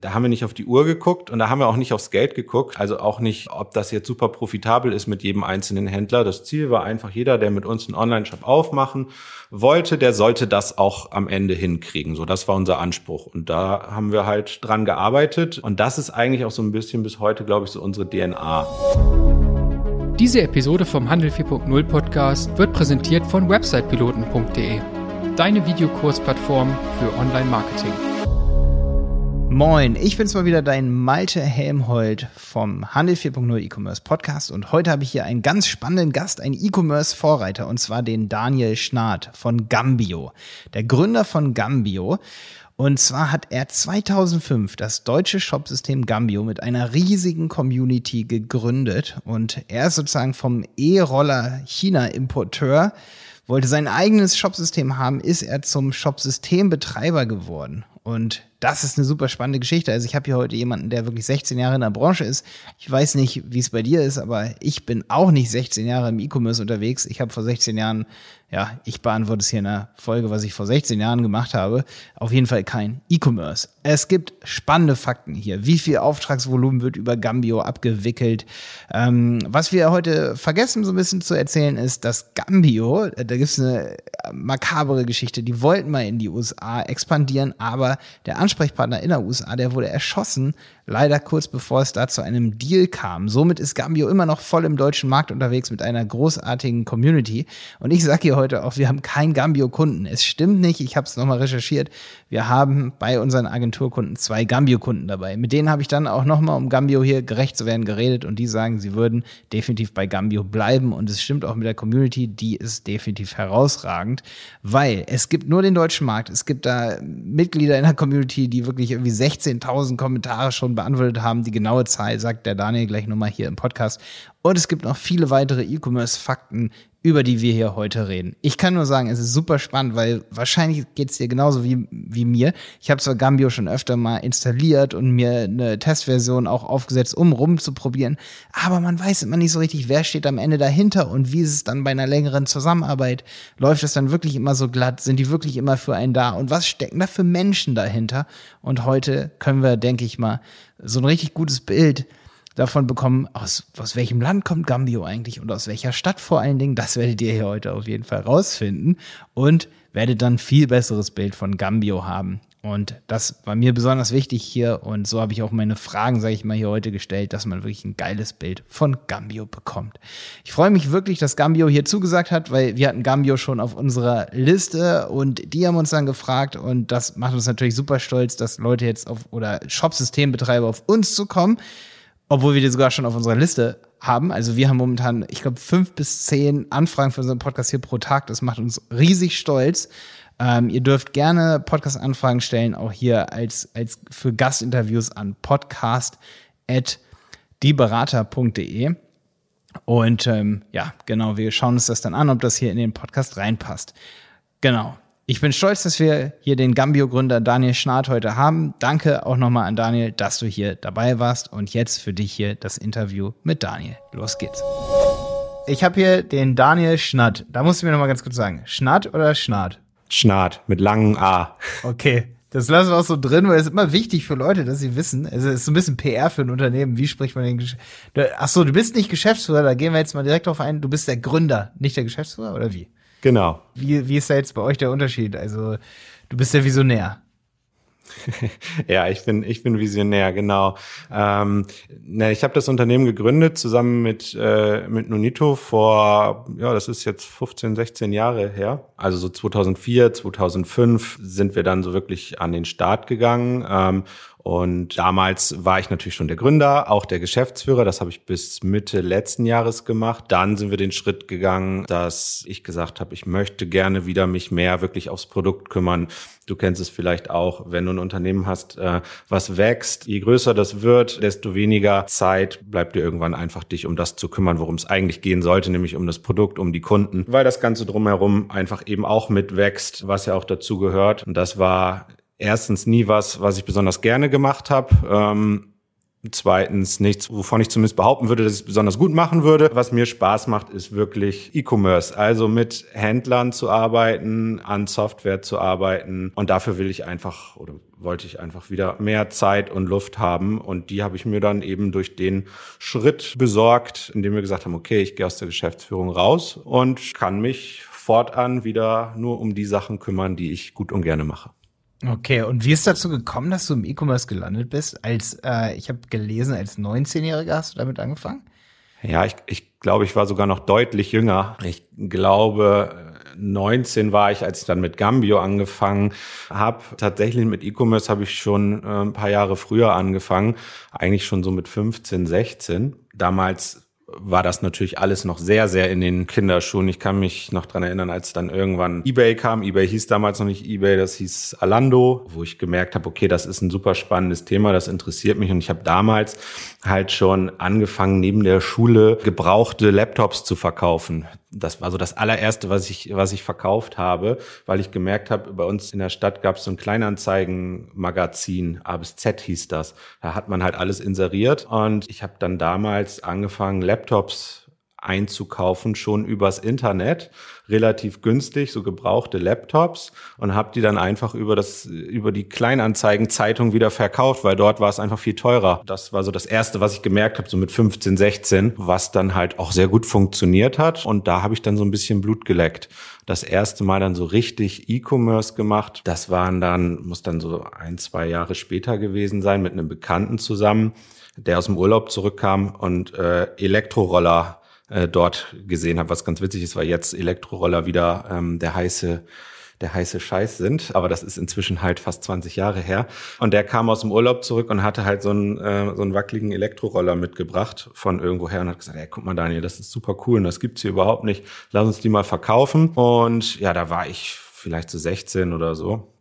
Da haben wir nicht auf die Uhr geguckt und da haben wir auch nicht aufs Geld geguckt. Also auch nicht, ob das jetzt super profitabel ist mit jedem einzelnen Händler. Das Ziel war einfach, jeder, der mit uns einen Online-Shop aufmachen wollte, der sollte das auch am Ende hinkriegen. So, das war unser Anspruch. Und da haben wir halt dran gearbeitet. Und das ist eigentlich auch so ein bisschen bis heute, glaube ich, so unsere DNA. Diese Episode vom Handel 4.0 Podcast wird präsentiert von websitepiloten.de, deine Videokursplattform für Online-Marketing. Moin, ich bin's mal wieder, dein Malte Helmholt vom Handel 4.0 E-Commerce Podcast und heute habe ich hier einen ganz spannenden Gast, einen E-Commerce Vorreiter und zwar den Daniel Schnath von Gambio, der Gründer von Gambio. Und zwar hat er 2005 das deutsche Shopsystem Gambio mit einer riesigen Community gegründet und er ist sozusagen vom E-Roller China Importeur wollte sein eigenes Shopsystem haben, ist er zum Shopsystembetreiber geworden. Und das ist eine super spannende Geschichte. Also ich habe hier heute jemanden, der wirklich 16 Jahre in der Branche ist. Ich weiß nicht, wie es bei dir ist, aber ich bin auch nicht 16 Jahre im E-Commerce unterwegs. Ich habe vor 16 Jahren ja, ich beantworte es hier in einer Folge, was ich vor 16 Jahren gemacht habe. Auf jeden Fall kein E-Commerce. Es gibt spannende Fakten hier. Wie viel Auftragsvolumen wird über Gambio abgewickelt? Ähm, was wir heute vergessen, so ein bisschen zu erzählen, ist, dass Gambio, äh, da gibt es eine makabere Geschichte, die wollten mal in die USA expandieren, aber der Ansprechpartner in der USA, der wurde erschossen, leider kurz bevor es da zu einem Deal kam. Somit ist Gambio immer noch voll im deutschen Markt unterwegs mit einer großartigen Community. Und ich sage hier heute auch, wir haben keinen Gambio-Kunden. Es stimmt nicht, ich habe es nochmal recherchiert. Wir haben bei unseren Agenturkunden zwei Gambio-Kunden dabei. Mit denen habe ich dann auch nochmal, um Gambio hier gerecht zu werden, geredet und die sagen, sie würden definitiv bei Gambio bleiben. Und es stimmt auch mit der Community, die ist definitiv herausragend, weil es gibt nur den deutschen Markt. Es gibt da Mitglieder in der Community, die wirklich irgendwie 16.000 Kommentare schon beantwortet haben. Die genaue Zahl sagt der Daniel gleich nochmal hier im Podcast. Und es gibt noch viele weitere E-Commerce-Fakten, über die wir hier heute reden. Ich kann nur sagen, es ist super spannend, weil wahrscheinlich geht es dir genauso wie, wie mir. Ich habe zwar Gambio schon öfter mal installiert und mir eine Testversion auch aufgesetzt, um rumzuprobieren, aber man weiß immer nicht so richtig, wer steht am Ende dahinter und wie ist es dann bei einer längeren Zusammenarbeit. Läuft es dann wirklich immer so glatt? Sind die wirklich immer für einen da? Und was stecken da für Menschen dahinter? Und heute können wir, denke ich mal, so ein richtig gutes Bild davon bekommen, aus, aus welchem Land kommt Gambio eigentlich und aus welcher Stadt vor allen Dingen. Das werdet ihr hier heute auf jeden Fall rausfinden und werdet dann viel besseres Bild von Gambio haben. Und das war mir besonders wichtig hier und so habe ich auch meine Fragen, sage ich mal, hier heute gestellt, dass man wirklich ein geiles Bild von Gambio bekommt. Ich freue mich wirklich, dass Gambio hier zugesagt hat, weil wir hatten Gambio schon auf unserer Liste und die haben uns dann gefragt und das macht uns natürlich super stolz, dass Leute jetzt auf oder Shop-Systembetreiber auf uns zu kommen obwohl wir die sogar schon auf unserer Liste haben. Also wir haben momentan, ich glaube, fünf bis zehn Anfragen für unseren Podcast hier pro Tag. Das macht uns riesig stolz. Ähm, ihr dürft gerne Podcast-Anfragen stellen, auch hier als, als für Gastinterviews an podcast.dieberater.de. Und ähm, ja, genau, wir schauen uns das dann an, ob das hier in den Podcast reinpasst. Genau. Ich bin stolz, dass wir hier den Gambio-Gründer Daniel Schnarrt heute haben. Danke auch nochmal an Daniel, dass du hier dabei warst. Und jetzt für dich hier das Interview mit Daniel. Los geht's. Ich habe hier den Daniel Schnatt. Da musst du mir nochmal ganz kurz sagen. Schnatt oder Schnarrt? Schnarrt mit langem A. Okay. Das lassen wir auch so drin, weil es ist immer wichtig für Leute, dass sie wissen. Also es ist so ein bisschen PR für ein Unternehmen. Wie spricht man den? Gesch Ach so, du bist nicht Geschäftsführer. Da gehen wir jetzt mal direkt drauf ein. Du bist der Gründer, nicht der Geschäftsführer oder wie? Genau. Wie, wie ist da jetzt bei euch der Unterschied? Also, du bist der Visionär. ja, ich bin ich bin Visionär, genau. Ähm, ne, ich habe das Unternehmen gegründet zusammen mit äh, mit Nonito vor ja, das ist jetzt 15, 16 Jahre her. Also so 2004, 2005 sind wir dann so wirklich an den Start gegangen ähm, und damals war ich natürlich schon der Gründer, auch der Geschäftsführer. Das habe ich bis Mitte letzten Jahres gemacht. Dann sind wir den Schritt gegangen, dass ich gesagt habe, ich möchte gerne wieder mich mehr wirklich aufs Produkt kümmern. Du kennst es vielleicht auch, wenn du ein Unternehmen hast, äh, was wächst. Je größer das wird, desto weniger Zeit bleibt dir irgendwann einfach dich um das zu kümmern, worum es eigentlich gehen sollte, nämlich um das Produkt, um die Kunden, weil das Ganze drumherum einfach eben auch mitwächst, was ja auch dazu gehört. Und das war erstens nie was, was ich besonders gerne gemacht habe. Ähm, Zweitens nichts, wovon ich zumindest behaupten würde, dass ich es besonders gut machen würde. Was mir Spaß macht, ist wirklich E-Commerce. Also mit Händlern zu arbeiten, an Software zu arbeiten. Und dafür will ich einfach oder wollte ich einfach wieder mehr Zeit und Luft haben. Und die habe ich mir dann eben durch den Schritt besorgt, indem wir gesagt haben, okay, ich gehe aus der Geschäftsführung raus und kann mich fortan wieder nur um die Sachen kümmern, die ich gut und gerne mache. Okay, und wie ist dazu gekommen, dass du im E-Commerce gelandet bist? Als äh, ich habe gelesen, als 19-Jähriger hast du damit angefangen? Ja, ich, ich glaube, ich war sogar noch deutlich jünger. Ich glaube, 19 war ich, als ich dann mit Gambio angefangen habe. Tatsächlich mit E-Commerce habe ich schon äh, ein paar Jahre früher angefangen, eigentlich schon so mit 15, 16. Damals war das natürlich alles noch sehr, sehr in den Kinderschuhen. Ich kann mich noch dran erinnern, als dann irgendwann eBay kam. eBay hieß damals noch nicht eBay, das hieß Alando, wo ich gemerkt habe, okay, das ist ein super spannendes Thema, das interessiert mich. Und ich habe damals halt schon angefangen, neben der Schule gebrauchte Laptops zu verkaufen. Das war so das allererste, was ich, was ich verkauft habe, weil ich gemerkt habe, bei uns in der Stadt gab es so ein Kleinanzeigenmagazin, A bis Z hieß das. Da hat man halt alles inseriert und ich habe dann damals angefangen, Laptops einzukaufen, schon übers Internet, relativ günstig, so gebrauchte Laptops und habe die dann einfach über das über die Kleinanzeigenzeitung wieder verkauft, weil dort war es einfach viel teurer. Das war so das erste, was ich gemerkt habe, so mit 15, 16, was dann halt auch sehr gut funktioniert hat und da habe ich dann so ein bisschen Blut geleckt. Das erste Mal dann so richtig E-Commerce gemacht. Das waren dann muss dann so ein, zwei Jahre später gewesen sein mit einem Bekannten zusammen der aus dem Urlaub zurückkam und äh, Elektroroller äh, dort gesehen habe. Was ganz witzig ist, weil jetzt Elektroroller wieder ähm, der heiße der heiße Scheiß sind, aber das ist inzwischen halt fast 20 Jahre her. Und der kam aus dem Urlaub zurück und hatte halt so einen, äh, so einen wackeligen Elektroroller mitgebracht von irgendwoher und hat gesagt, ey, guck mal Daniel, das ist super cool und das gibt's hier überhaupt nicht. Lass uns die mal verkaufen. Und ja, da war ich vielleicht so 16 oder so.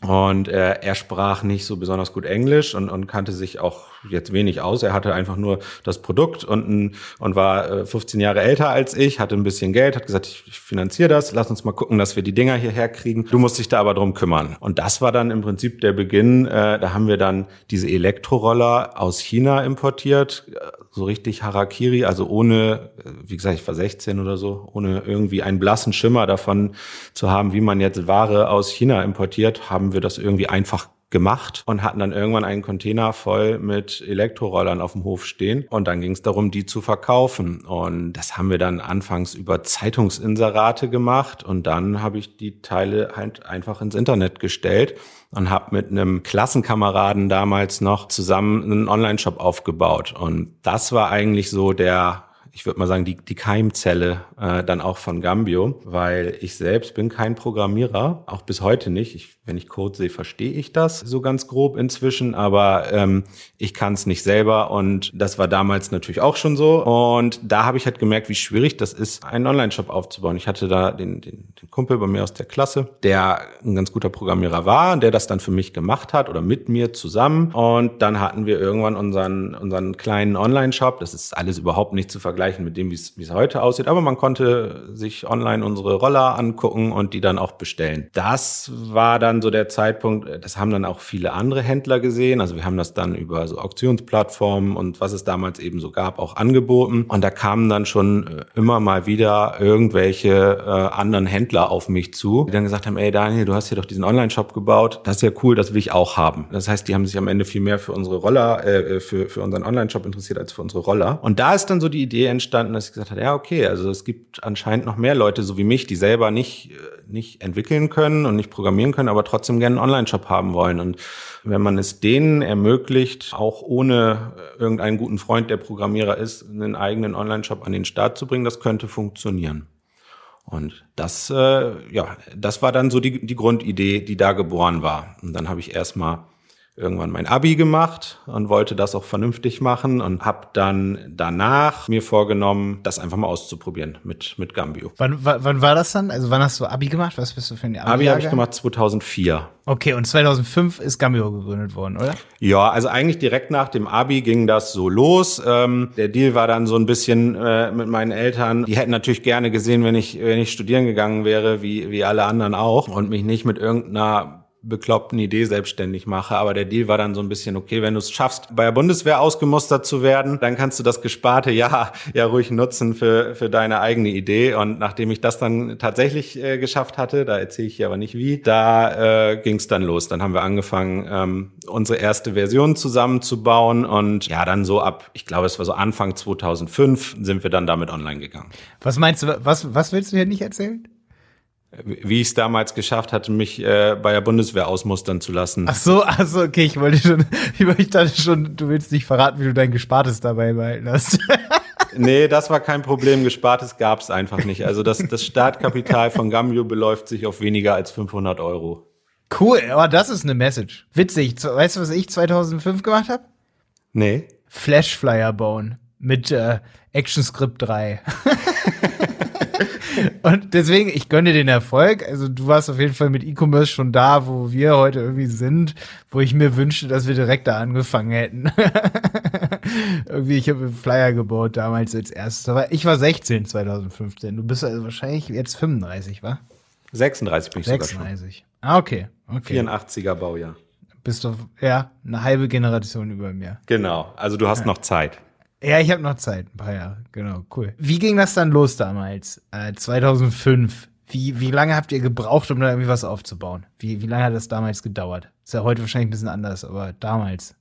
Und äh, er sprach nicht so besonders gut Englisch und, und kannte sich auch jetzt wenig aus. Er hatte einfach nur das Produkt und, und war äh, 15 Jahre älter als ich, hatte ein bisschen Geld, hat gesagt, ich, ich finanziere das, lass uns mal gucken, dass wir die Dinger hierher kriegen. Du musst dich da aber drum kümmern. Und das war dann im Prinzip der Beginn. Äh, da haben wir dann diese Elektroroller aus China importiert, äh, so richtig Harakiri, also ohne, äh, wie gesagt, ich war 16 oder so, ohne irgendwie einen blassen Schimmer davon zu haben, wie man jetzt Ware aus China importiert, haben wir das irgendwie einfach gemacht und hatten dann irgendwann einen Container voll mit Elektrorollern auf dem Hof stehen. Und dann ging es darum, die zu verkaufen. Und das haben wir dann anfangs über Zeitungsinserate gemacht. Und dann habe ich die Teile halt einfach ins Internet gestellt und habe mit einem Klassenkameraden damals noch zusammen einen Online-Shop aufgebaut. Und das war eigentlich so der ich würde mal sagen, die, die Keimzelle äh, dann auch von Gambio, weil ich selbst bin kein Programmierer, auch bis heute nicht. Ich wenn ich Code sehe, verstehe ich das so ganz grob inzwischen, aber ähm, ich kann es nicht selber und das war damals natürlich auch schon so. Und da habe ich halt gemerkt, wie schwierig das ist, einen Online-Shop aufzubauen. Ich hatte da den, den, den Kumpel bei mir aus der Klasse, der ein ganz guter Programmierer war, der das dann für mich gemacht hat oder mit mir zusammen. Und dann hatten wir irgendwann unseren, unseren kleinen Online-Shop. Das ist alles überhaupt nicht zu vergleichen mit dem, wie es heute aussieht, aber man konnte sich online unsere Roller angucken und die dann auch bestellen. Das war dann so der Zeitpunkt, äh, das haben dann auch viele andere Händler gesehen. Also wir haben das dann über so Auktionsplattformen und was es damals eben so gab, auch angeboten. Und da kamen dann schon äh, immer mal wieder irgendwelche äh, anderen Händler auf mich zu, die dann gesagt haben, ey Daniel, du hast hier doch diesen Online-Shop gebaut, das ist ja cool, das will ich auch haben. Das heißt, die haben sich am Ende viel mehr für unsere Roller, äh, für, für unseren Online-Shop interessiert als für unsere Roller. Und da ist dann so die Idee entstanden, dass ich gesagt habe, ja, okay, also es gibt anscheinend noch mehr Leute, so wie mich, die selber nicht, nicht entwickeln können und nicht programmieren können, aber trotzdem gerne einen Online-Shop haben wollen. Und wenn man es denen ermöglicht, auch ohne irgendeinen guten Freund, der Programmierer ist, einen eigenen Online-Shop an den Start zu bringen, das könnte funktionieren. Und das, äh, ja, das war dann so die, die Grundidee, die da geboren war. Und dann habe ich erstmal irgendwann mein Abi gemacht und wollte das auch vernünftig machen und habe dann danach mir vorgenommen, das einfach mal auszuprobieren mit mit Gambio. Wann, wann war das dann? Also wann hast du Abi gemacht? Was bist du für ein Abi? Abi habe ich gemacht 2004. Okay, und 2005 ist Gambio gegründet worden, oder? Ja, also eigentlich direkt nach dem Abi ging das so los. Ähm, der Deal war dann so ein bisschen äh, mit meinen Eltern. Die hätten natürlich gerne gesehen, wenn ich wenn ich studieren gegangen wäre, wie wie alle anderen auch und mich nicht mit irgendeiner bekloppten Idee selbstständig mache. Aber der Deal war dann so ein bisschen, okay, wenn du es schaffst, bei der Bundeswehr ausgemustert zu werden, dann kannst du das gesparte Jahr ja ruhig nutzen für, für deine eigene Idee. Und nachdem ich das dann tatsächlich äh, geschafft hatte, da erzähle ich hier aber nicht wie, da äh, ging es dann los. Dann haben wir angefangen, ähm, unsere erste Version zusammenzubauen. Und ja, dann so ab, ich glaube, es war so Anfang 2005, sind wir dann damit online gegangen. Was meinst du, was, was willst du hier nicht erzählen? Wie ich es damals geschafft hatte, mich äh, bei der Bundeswehr ausmustern zu lassen. Ach so, ach so, okay, ich wollte schon, ich dachte schon, du willst nicht verraten, wie du dein Gespartes dabei behalten hast. nee, das war kein Problem. Gespartes gab es einfach nicht. Also das, das Startkapital von Gambio beläuft sich auf weniger als 500 Euro. Cool, aber das ist eine Message. Witzig. Weißt du, was ich 2005 gemacht habe? Nee. Flashflyer bauen mit äh, ActionScript 3. Und deswegen, ich gönne den Erfolg. Also du warst auf jeden Fall mit E-Commerce schon da, wo wir heute irgendwie sind, wo ich mir wünschte, dass wir direkt da angefangen hätten. irgendwie, ich habe einen Flyer gebaut damals als erstes. Aber ich war 16 2015. Du bist also wahrscheinlich jetzt 35, wa? 36 bin ich 36. Ah, okay. okay. 84er Baujahr. Bist du, ja, eine halbe Generation über mir. Genau. Also du hast ja. noch Zeit. Ja, ich habe noch Zeit, ein paar Jahre. Genau, cool. Wie ging das dann los damals? Äh, 2005. Wie, wie lange habt ihr gebraucht, um da irgendwie was aufzubauen? Wie, wie lange hat das damals gedauert? Ist ja heute wahrscheinlich ein bisschen anders, aber damals.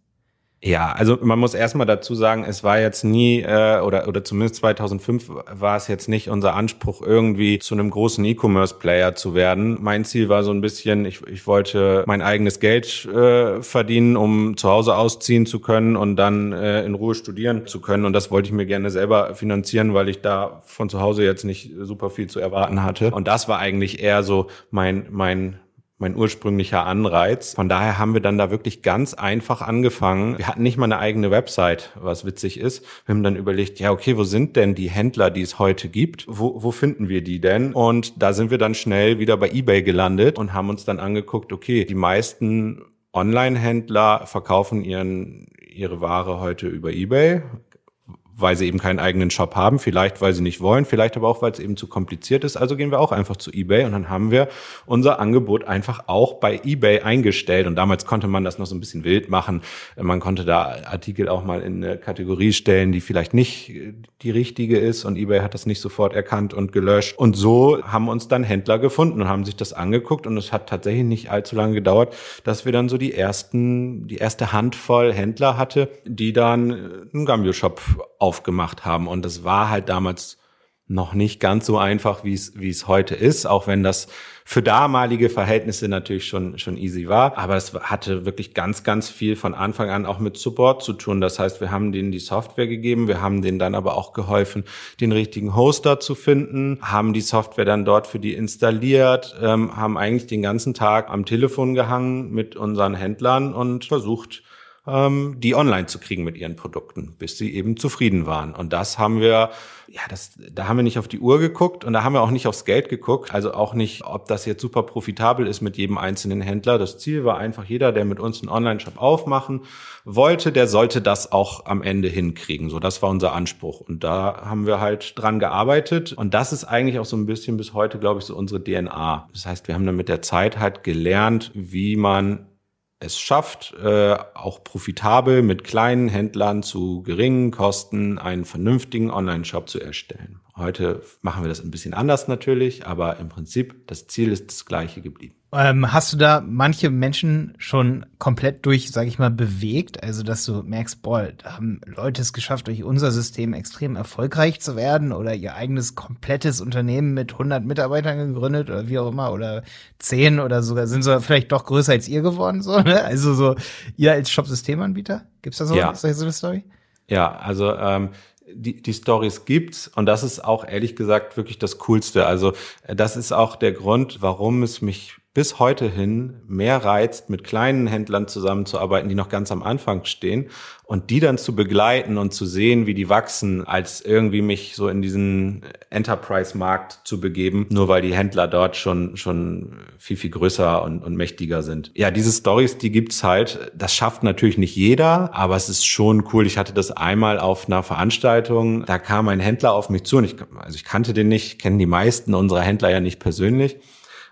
Ja, also man muss erstmal dazu sagen, es war jetzt nie äh, oder oder zumindest 2005 war es jetzt nicht unser Anspruch irgendwie zu einem großen E-Commerce-Player zu werden. Mein Ziel war so ein bisschen, ich, ich wollte mein eigenes Geld äh, verdienen, um zu Hause ausziehen zu können und dann äh, in Ruhe studieren zu können und das wollte ich mir gerne selber finanzieren, weil ich da von zu Hause jetzt nicht super viel zu erwarten hatte. Und das war eigentlich eher so mein mein mein ursprünglicher Anreiz. Von daher haben wir dann da wirklich ganz einfach angefangen. Wir hatten nicht mal eine eigene Website, was witzig ist. Wir haben dann überlegt, ja, okay, wo sind denn die Händler, die es heute gibt? Wo, wo finden wir die denn? Und da sind wir dann schnell wieder bei eBay gelandet und haben uns dann angeguckt, okay, die meisten Online-Händler verkaufen ihren, ihre Ware heute über eBay weil sie eben keinen eigenen Shop haben, vielleicht weil sie nicht wollen, vielleicht aber auch, weil es eben zu kompliziert ist. Also gehen wir auch einfach zu eBay und dann haben wir unser Angebot einfach auch bei eBay eingestellt. Und damals konnte man das noch so ein bisschen wild machen. Man konnte da Artikel auch mal in eine Kategorie stellen, die vielleicht nicht die richtige ist und eBay hat das nicht sofort erkannt und gelöscht. Und so haben uns dann Händler gefunden und haben sich das angeguckt und es hat tatsächlich nicht allzu lange gedauert, dass wir dann so die ersten, die erste Handvoll Händler hatte, die dann einen Gambio-Shop aufgemacht haben. Und es war halt damals noch nicht ganz so einfach, wie es, wie es heute ist, auch wenn das für damalige Verhältnisse natürlich schon, schon easy war. Aber es hatte wirklich ganz, ganz viel von Anfang an auch mit Support zu tun. Das heißt, wir haben denen die Software gegeben, wir haben denen dann aber auch geholfen, den richtigen Hoster zu finden, haben die Software dann dort für die installiert, ähm, haben eigentlich den ganzen Tag am Telefon gehangen mit unseren Händlern und versucht, ähm, die online zu kriegen mit ihren Produkten, bis sie eben zufrieden waren. Und das haben wir, ja, das, da haben wir nicht auf die Uhr geguckt und da haben wir auch nicht aufs Geld geguckt. Also auch nicht, ob das jetzt super profitabel ist mit jedem einzelnen Händler. Das Ziel war einfach, jeder, der mit uns einen Online-Shop aufmachen wollte, der sollte das auch am Ende hinkriegen. So, das war unser Anspruch. Und da haben wir halt dran gearbeitet. Und das ist eigentlich auch so ein bisschen bis heute, glaube ich, so unsere DNA. Das heißt, wir haben dann mit der Zeit halt gelernt, wie man es schafft, äh, auch profitabel mit kleinen Händlern zu geringen Kosten einen vernünftigen Online-Shop zu erstellen. Heute machen wir das ein bisschen anders natürlich, aber im Prinzip das Ziel ist das gleiche geblieben. Ähm, hast du da manche Menschen schon komplett durch, sag ich mal, bewegt? Also, dass du merkst, boah, da haben Leute es geschafft, durch unser System extrem erfolgreich zu werden oder ihr eigenes komplettes Unternehmen mit 100 Mitarbeitern gegründet oder wie auch immer oder 10 oder sogar sind so vielleicht doch größer als ihr geworden, so, ne? Also so, ihr als Shop-Systemanbieter? Gibt's da so, ja. so eine Story? Ja, also ähm, die, die Stories gibt's und das ist auch ehrlich gesagt wirklich das Coolste. Also äh, das ist auch der Grund, warum es mich bis heute hin mehr reizt, mit kleinen Händlern zusammenzuarbeiten, die noch ganz am Anfang stehen und die dann zu begleiten und zu sehen, wie die wachsen, als irgendwie mich so in diesen Enterprise-Markt zu begeben, nur weil die Händler dort schon, schon viel, viel größer und, und mächtiger sind. Ja, diese Stories, die gibt's halt. Das schafft natürlich nicht jeder, aber es ist schon cool. Ich hatte das einmal auf einer Veranstaltung, da kam ein Händler auf mich zu und ich, also ich kannte den nicht, kennen die meisten unserer Händler ja nicht persönlich.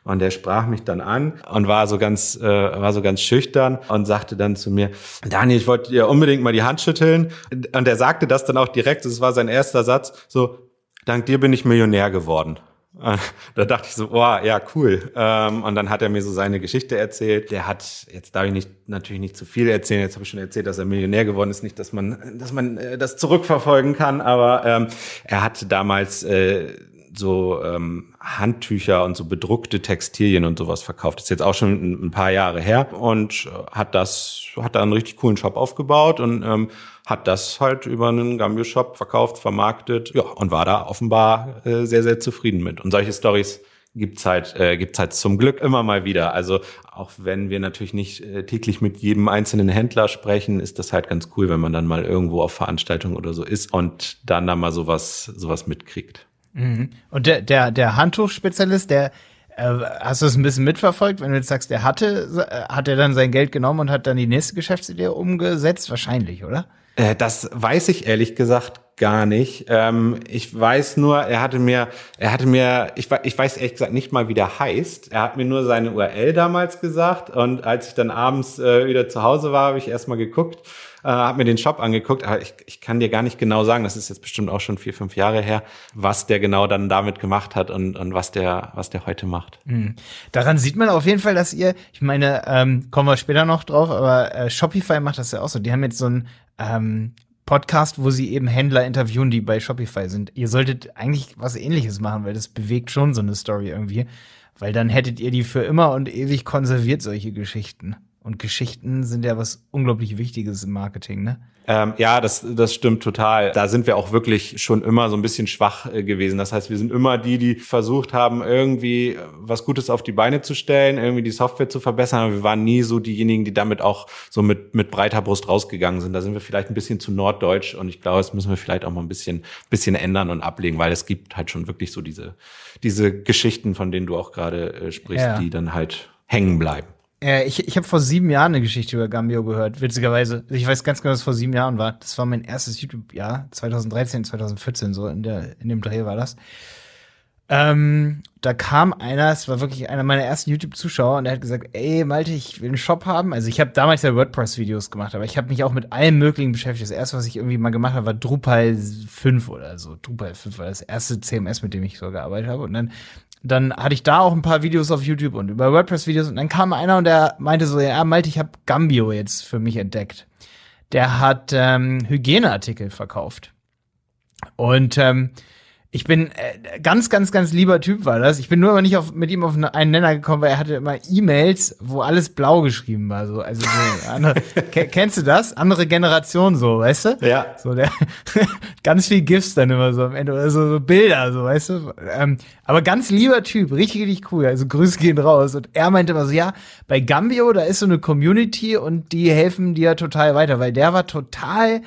Und der sprach mich dann an und war so ganz, äh, war so ganz schüchtern und sagte dann zu mir, Daniel, ich wollte dir unbedingt mal die Hand schütteln. Und er sagte das dann auch direkt, das war sein erster Satz, so, dank dir bin ich Millionär geworden. Da dachte ich so, boah, ja, cool. Ähm, und dann hat er mir so seine Geschichte erzählt. Der hat, jetzt darf ich nicht, natürlich nicht zu viel erzählen. Jetzt habe ich schon erzählt, dass er Millionär geworden ist. Nicht, dass man, dass man äh, das zurückverfolgen kann, aber ähm, er hatte damals äh, so ähm, Handtücher und so bedruckte Textilien und sowas verkauft. Das ist jetzt auch schon ein, paar Jahre her und äh, hat das, hat da einen richtig coolen Shop aufgebaut und ähm, hat das halt über einen Gambio-Shop verkauft, vermarktet, ja, und war da offenbar äh, sehr, sehr zufrieden mit. Und solche Stories gibt's halt, äh, gibt's halt zum Glück immer mal wieder. Also auch wenn wir natürlich nicht äh, täglich mit jedem einzelnen Händler sprechen, ist das halt ganz cool, wenn man dann mal irgendwo auf Veranstaltungen oder so ist und dann da mal sowas, sowas mitkriegt. Mhm. Und der, der, der Handtuchspezialist, der, äh, hast du es ein bisschen mitverfolgt, wenn du jetzt sagst, der hatte, äh, hat er dann sein Geld genommen und hat dann die nächste Geschäftsidee umgesetzt? Wahrscheinlich, oder? Äh, das weiß ich ehrlich gesagt gar nicht. Ähm, ich weiß nur, er hatte mir, er hatte mir, ich, weiß ehrlich gesagt nicht mal, wie der heißt. Er hat mir nur seine URL damals gesagt und als ich dann abends wieder zu Hause war, habe ich erstmal geguckt äh, habe mir den Shop angeguckt, aber ich, ich kann dir gar nicht genau sagen, das ist jetzt bestimmt auch schon vier, fünf Jahre her, was der genau dann damit gemacht hat und, und was der, was der heute macht. Mhm. Daran sieht man auf jeden Fall, dass ihr, ich meine, ähm, kommen wir später noch drauf, aber äh, Shopify macht das ja auch so. Die haben jetzt so ein ähm, Podcast, wo sie eben Händler interviewen, die bei Shopify sind. Ihr solltet eigentlich was ähnliches machen, weil das bewegt schon so eine Story irgendwie. Weil dann hättet ihr die für immer und ewig konserviert, solche Geschichten. Und Geschichten sind ja was unglaublich Wichtiges im Marketing, ne? Ähm, ja, das, das stimmt total. Da sind wir auch wirklich schon immer so ein bisschen schwach äh, gewesen. Das heißt, wir sind immer die, die versucht haben, irgendwie äh, was Gutes auf die Beine zu stellen, irgendwie die Software zu verbessern. Aber wir waren nie so diejenigen, die damit auch so mit, mit breiter Brust rausgegangen sind. Da sind wir vielleicht ein bisschen zu norddeutsch und ich glaube, das müssen wir vielleicht auch mal ein bisschen, bisschen ändern und ablegen, weil es gibt halt schon wirklich so diese, diese Geschichten, von denen du auch gerade äh, sprichst, ja. die dann halt hängen bleiben. Äh, ich ich habe vor sieben Jahren eine Geschichte über Gambio gehört, witzigerweise. Ich weiß ganz genau, was vor sieben Jahren war. Das war mein erstes YouTube-Jahr, 2013, 2014, so in, der, in dem Dreh war das. Ähm, da kam einer, es war wirklich einer meiner ersten YouTube-Zuschauer und der hat gesagt, ey Malte, ich will einen Shop haben. Also ich habe damals ja WordPress-Videos gemacht, aber ich habe mich auch mit allem möglichen beschäftigt. Das erste, was ich irgendwie mal gemacht habe, war Drupal 5 oder so. Drupal 5 war das erste CMS, mit dem ich so gearbeitet habe. Und dann dann hatte ich da auch ein paar Videos auf YouTube und über WordPress-Videos und dann kam einer und der meinte so, ja, Malte, ich habe Gambio jetzt für mich entdeckt. Der hat ähm, Hygieneartikel verkauft. Und ähm, ich bin äh, ganz, ganz, ganz lieber Typ war das. Ich bin nur immer nicht auf, mit ihm auf einen Nenner gekommen, weil er hatte immer E-Mails, wo alles blau geschrieben war. So, also so andere, kennst du das? Andere Generation so, weißt du? Ja. So der ganz viel GIFs dann immer so am Ende oder so, so Bilder, so, weißt du? Ähm, aber ganz lieber Typ, richtig, richtig cool. Also Grüße gehen raus. Und er meinte immer so, ja, bei Gambio, da ist so eine Community und die helfen dir total weiter, weil der war total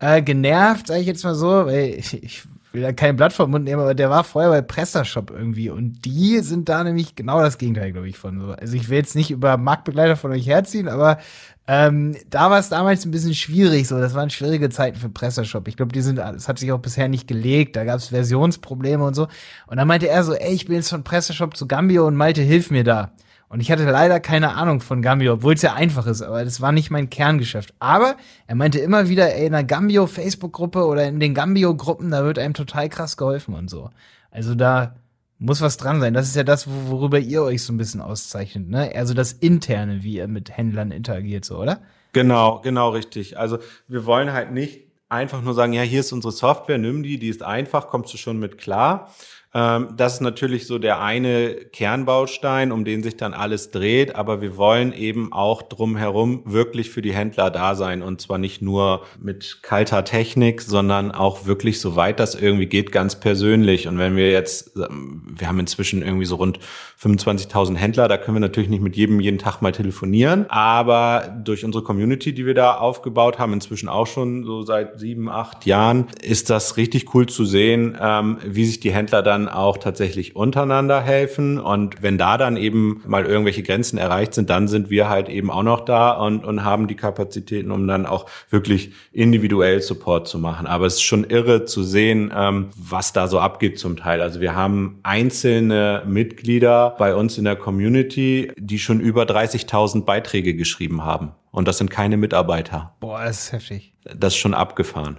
äh, genervt, sage ich jetzt mal so, weil ich, ich will da kein Blatt vom Mund nehmen, aber der war vorher bei PrestaShop irgendwie und die sind da nämlich genau das Gegenteil, glaube ich, von so. Also ich will jetzt nicht über Marktbegleiter von euch herziehen, aber ähm, da war es damals ein bisschen schwierig, so. Das waren schwierige Zeiten für PrestaShop. Ich glaube, die sind, es hat sich auch bisher nicht gelegt. Da gab es Versionsprobleme und so. Und dann meinte er so, ey, ich bin jetzt von PrestaShop zu Gambio und Malte, hilf mir da. Und ich hatte leider keine Ahnung von Gambio, obwohl es ja einfach ist, aber das war nicht mein Kerngeschäft. Aber er meinte immer wieder, ey, in der Gambio-Facebook-Gruppe oder in den Gambio-Gruppen, da wird einem total krass geholfen und so. Also da muss was dran sein. Das ist ja das, worüber ihr euch so ein bisschen auszeichnet, ne? Also das Interne, wie ihr mit Händlern interagiert, so, oder? Genau, genau richtig. Also wir wollen halt nicht einfach nur sagen, ja, hier ist unsere Software, nimm die, die ist einfach, kommst du schon mit klar, das ist natürlich so der eine Kernbaustein, um den sich dann alles dreht. Aber wir wollen eben auch drumherum wirklich für die Händler da sein. Und zwar nicht nur mit kalter Technik, sondern auch wirklich, soweit das irgendwie geht, ganz persönlich. Und wenn wir jetzt, ähm, wir haben inzwischen irgendwie so rund 25.000 Händler, da können wir natürlich nicht mit jedem jeden Tag mal telefonieren. Aber durch unsere Community, die wir da aufgebaut haben, inzwischen auch schon so seit sieben, acht Jahren, ist das richtig cool zu sehen, ähm, wie sich die Händler dann dann auch tatsächlich untereinander helfen. Und wenn da dann eben mal irgendwelche Grenzen erreicht sind, dann sind wir halt eben auch noch da und, und haben die Kapazitäten, um dann auch wirklich individuell Support zu machen. Aber es ist schon irre zu sehen, ähm, was da so abgeht zum Teil. Also wir haben einzelne Mitglieder bei uns in der Community, die schon über 30.000 Beiträge geschrieben haben. Und das sind keine Mitarbeiter. Boah, das ist heftig. Das ist schon abgefahren.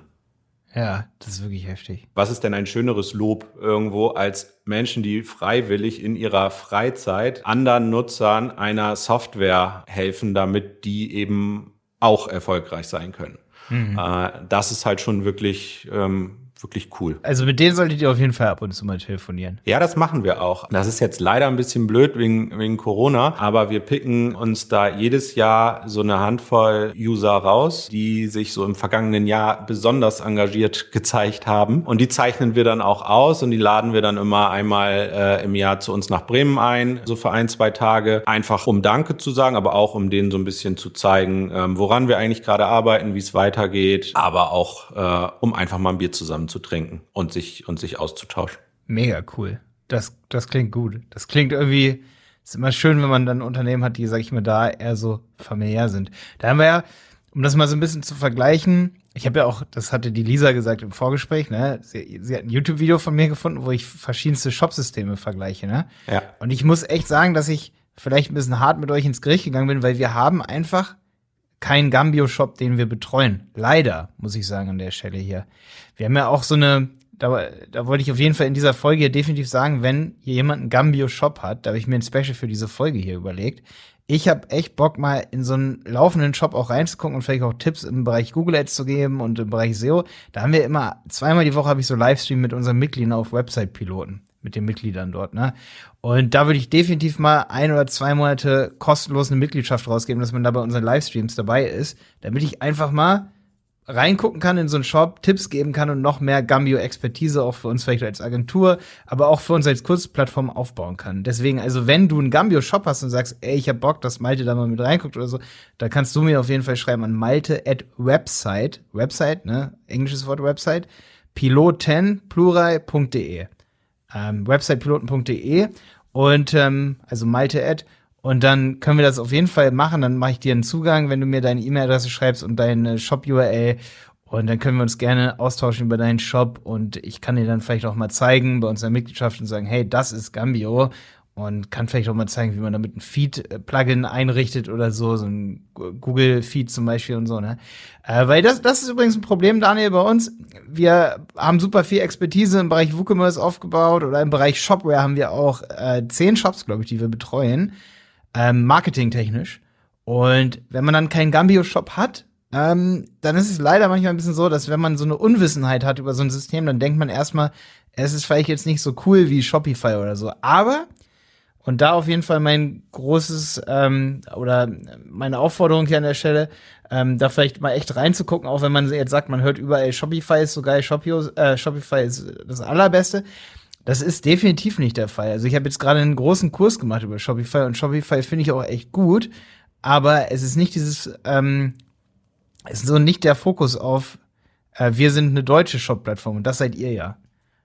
Ja, das ist wirklich heftig. Was ist denn ein schöneres Lob irgendwo als Menschen, die freiwillig in ihrer Freizeit anderen Nutzern einer Software helfen, damit die eben auch erfolgreich sein können? Mhm. Äh, das ist halt schon wirklich ähm, wirklich cool. Also mit denen solltet ihr auf jeden Fall ab und zu mal telefonieren. Ja, das machen wir auch. Das ist jetzt leider ein bisschen blöd wegen, wegen Corona, aber wir picken uns da jedes Jahr so eine Handvoll User raus, die sich so im vergangenen Jahr besonders engagiert gezeigt haben. Und die zeichnen wir dann auch aus und die laden wir dann immer einmal äh, im Jahr zu uns nach Bremen ein, so für ein, zwei Tage, einfach um Danke zu sagen, aber auch um denen so ein bisschen zu zeigen, ähm, woran wir eigentlich gerade arbeiten, wie es weitergeht, aber auch äh, um einfach mal ein Bier zusammen zu trinken und sich, und sich auszutauschen. Mega cool. Das, das klingt gut. Das klingt irgendwie, ist immer schön, wenn man dann Unternehmen hat, die, sag ich mal, da eher so familiär sind. Da haben wir ja, um das mal so ein bisschen zu vergleichen, ich habe ja auch, das hatte die Lisa gesagt im Vorgespräch, ne? Sie, sie hat ein YouTube-Video von mir gefunden, wo ich verschiedenste Shopsysteme vergleiche, ne? Ja. Und ich muss echt sagen, dass ich vielleicht ein bisschen hart mit euch ins Gericht gegangen bin, weil wir haben einfach kein Gambio-Shop, den wir betreuen. Leider, muss ich sagen, an der Stelle hier. Wir haben ja auch so eine, da, da wollte ich auf jeden Fall in dieser Folge hier definitiv sagen, wenn hier jemand einen Gambio-Shop hat, da habe ich mir ein Special für diese Folge hier überlegt. Ich habe echt Bock, mal in so einen laufenden Shop auch reinzugucken und vielleicht auch Tipps im Bereich Google Ads zu geben und im Bereich SEO. Da haben wir immer, zweimal die Woche habe ich so Livestream mit unseren Mitgliedern auf Website-Piloten mit den Mitgliedern dort, ne? Und da würde ich definitiv mal ein oder zwei Monate kostenlos eine Mitgliedschaft rausgeben, dass man da bei unseren Livestreams dabei ist, damit ich einfach mal reingucken kann in so einen Shop, Tipps geben kann und noch mehr Gambio-Expertise auch für uns vielleicht als Agentur, aber auch für uns als Kurzplattform aufbauen kann. Deswegen, also wenn du einen Gambio-Shop hast und sagst, ey, ich hab Bock, dass Malte da mal mit reinguckt oder so, da kannst du mir auf jeden Fall schreiben an malte at website, Website, ne, englisches Wort Website, piloten, plural.de ähm, websitepiloten.de und ähm, also Malte Ad. Und dann können wir das auf jeden Fall machen. Dann mache ich dir einen Zugang, wenn du mir deine E-Mail-Adresse schreibst und deine Shop-URL. Und dann können wir uns gerne austauschen über deinen Shop. Und ich kann dir dann vielleicht auch mal zeigen bei unserer Mitgliedschaft und sagen, hey, das ist Gambio und kann vielleicht auch mal zeigen, wie man damit ein Feed-Plugin einrichtet oder so, so ein Google-Feed zum Beispiel und so, ne? Äh, weil das, das ist übrigens ein Problem, Daniel, bei uns. Wir haben super viel Expertise im Bereich WooCommerce aufgebaut oder im Bereich Shopware haben wir auch äh, zehn Shops, glaube ich, die wir betreuen, ähm, marketingtechnisch. Und wenn man dann keinen Gambio-Shop hat, ähm, dann ist es leider manchmal ein bisschen so, dass wenn man so eine Unwissenheit hat über so ein System, dann denkt man erstmal, es ist vielleicht jetzt nicht so cool wie Shopify oder so. Aber und da auf jeden Fall mein großes ähm, oder meine Aufforderung hier an der Stelle, ähm, da vielleicht mal echt reinzugucken, auch wenn man jetzt sagt, man hört überall Shopify ist so geil, Shopio, äh, Shopify ist das allerbeste. Das ist definitiv nicht der Fall. Also ich habe jetzt gerade einen großen Kurs gemacht über Shopify und Shopify finde ich auch echt gut, aber es ist nicht dieses, ähm, es ist so nicht der Fokus auf, äh, wir sind eine deutsche Shop-Plattform und das seid ihr ja.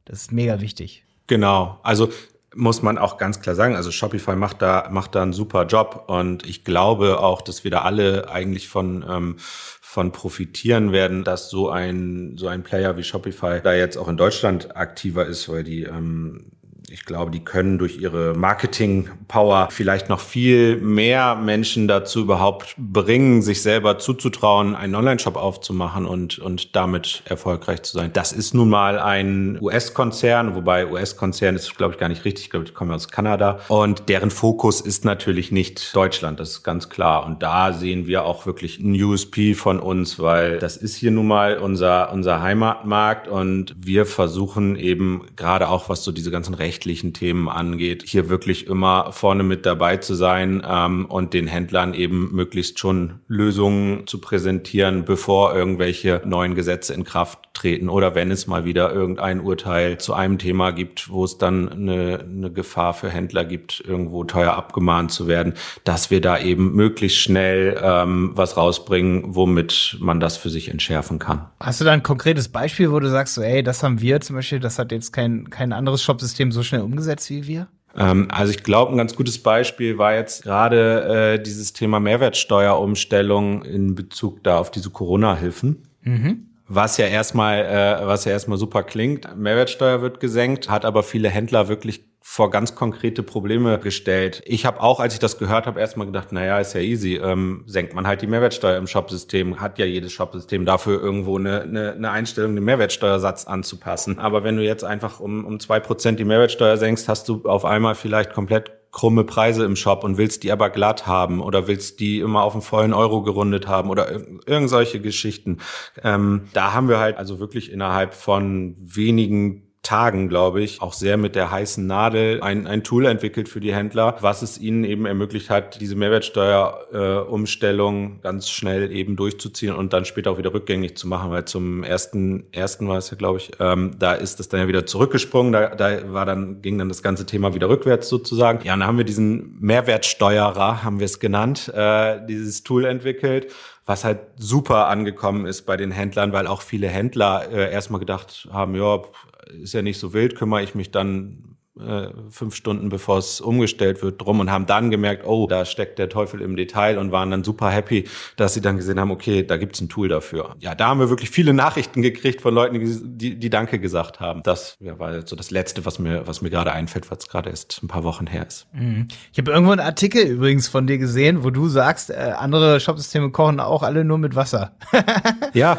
Das ist mega wichtig. Genau. Also muss man auch ganz klar sagen. Also Shopify macht da macht da einen super Job und ich glaube auch, dass wir da alle eigentlich von ähm, von profitieren werden, dass so ein so ein Player wie Shopify da jetzt auch in Deutschland aktiver ist, weil die ähm, ich glaube, die können durch ihre Marketing-Power vielleicht noch viel mehr Menschen dazu überhaupt bringen, sich selber zuzutrauen, einen Online-Shop aufzumachen und, und damit erfolgreich zu sein. Das ist nun mal ein US-Konzern, wobei US-Konzern ist, glaube ich, gar nicht richtig. Ich glaube, die kommen aus Kanada. Und deren Fokus ist natürlich nicht Deutschland, das ist ganz klar. Und da sehen wir auch wirklich ein USP von uns, weil das ist hier nun mal unser, unser Heimatmarkt und wir versuchen eben gerade auch, was so diese ganzen Rechte rechtlichen Themen angeht, hier wirklich immer vorne mit dabei zu sein ähm, und den Händlern eben möglichst schon Lösungen zu präsentieren, bevor irgendwelche neuen Gesetze in Kraft treten oder wenn es mal wieder irgendein Urteil zu einem Thema gibt, wo es dann eine, eine Gefahr für Händler gibt, irgendwo teuer abgemahnt zu werden, dass wir da eben möglichst schnell ähm, was rausbringen, womit man das für sich entschärfen kann. Hast du da ein konkretes Beispiel, wo du sagst, so, ey, das haben wir zum Beispiel, das hat jetzt kein, kein anderes Shopsystem so schnell umgesetzt wie wir? Ähm, also ich glaube, ein ganz gutes Beispiel war jetzt gerade äh, dieses Thema Mehrwertsteuerumstellung in Bezug da auf diese Corona-Hilfen. Mhm. Was ja erstmal, äh, was ja erstmal super klingt. Mehrwertsteuer wird gesenkt, hat aber viele Händler wirklich vor ganz konkrete Probleme gestellt. Ich habe auch, als ich das gehört habe, erstmal gedacht, naja, ist ja easy, ähm, senkt man halt die Mehrwertsteuer im Shopsystem, hat ja jedes Shopsystem dafür irgendwo eine, eine, eine Einstellung, den Mehrwertsteuersatz anzupassen. Aber wenn du jetzt einfach um, um zwei Prozent die Mehrwertsteuer senkst, hast du auf einmal vielleicht komplett krumme Preise im Shop und willst die aber glatt haben oder willst die immer auf einen vollen Euro gerundet haben oder irgend solche Geschichten. Ähm, da haben wir halt also wirklich innerhalb von wenigen Tagen, glaube ich, auch sehr mit der heißen Nadel ein, ein Tool entwickelt für die Händler, was es ihnen eben ermöglicht hat, diese Mehrwertsteuerumstellung äh, ganz schnell eben durchzuziehen und dann später auch wieder rückgängig zu machen, weil zum ersten, ersten war es ja, glaube ich, ähm, da ist es dann ja wieder zurückgesprungen, da, da war dann, ging dann das ganze Thema wieder rückwärts sozusagen. Ja, und dann haben wir diesen Mehrwertsteuerer, haben wir es genannt, äh, dieses Tool entwickelt was halt super angekommen ist bei den Händlern, weil auch viele Händler äh, erstmal gedacht haben, ja, ist ja nicht so wild, kümmere ich mich dann äh, fünf Stunden bevor es umgestellt wird drum und haben dann gemerkt, oh, da steckt der Teufel im Detail und waren dann super happy, dass sie dann gesehen haben, okay, da gibt's ein Tool dafür. Ja, da haben wir wirklich viele Nachrichten gekriegt von Leuten, die, die Danke gesagt haben. Das ja, war jetzt so das Letzte, was mir, was mir gerade einfällt, was gerade erst ein paar Wochen her ist. Mhm. Ich habe irgendwo einen Artikel übrigens von dir gesehen, wo du sagst, äh, andere Shopsysteme kochen auch alle nur mit Wasser. ja.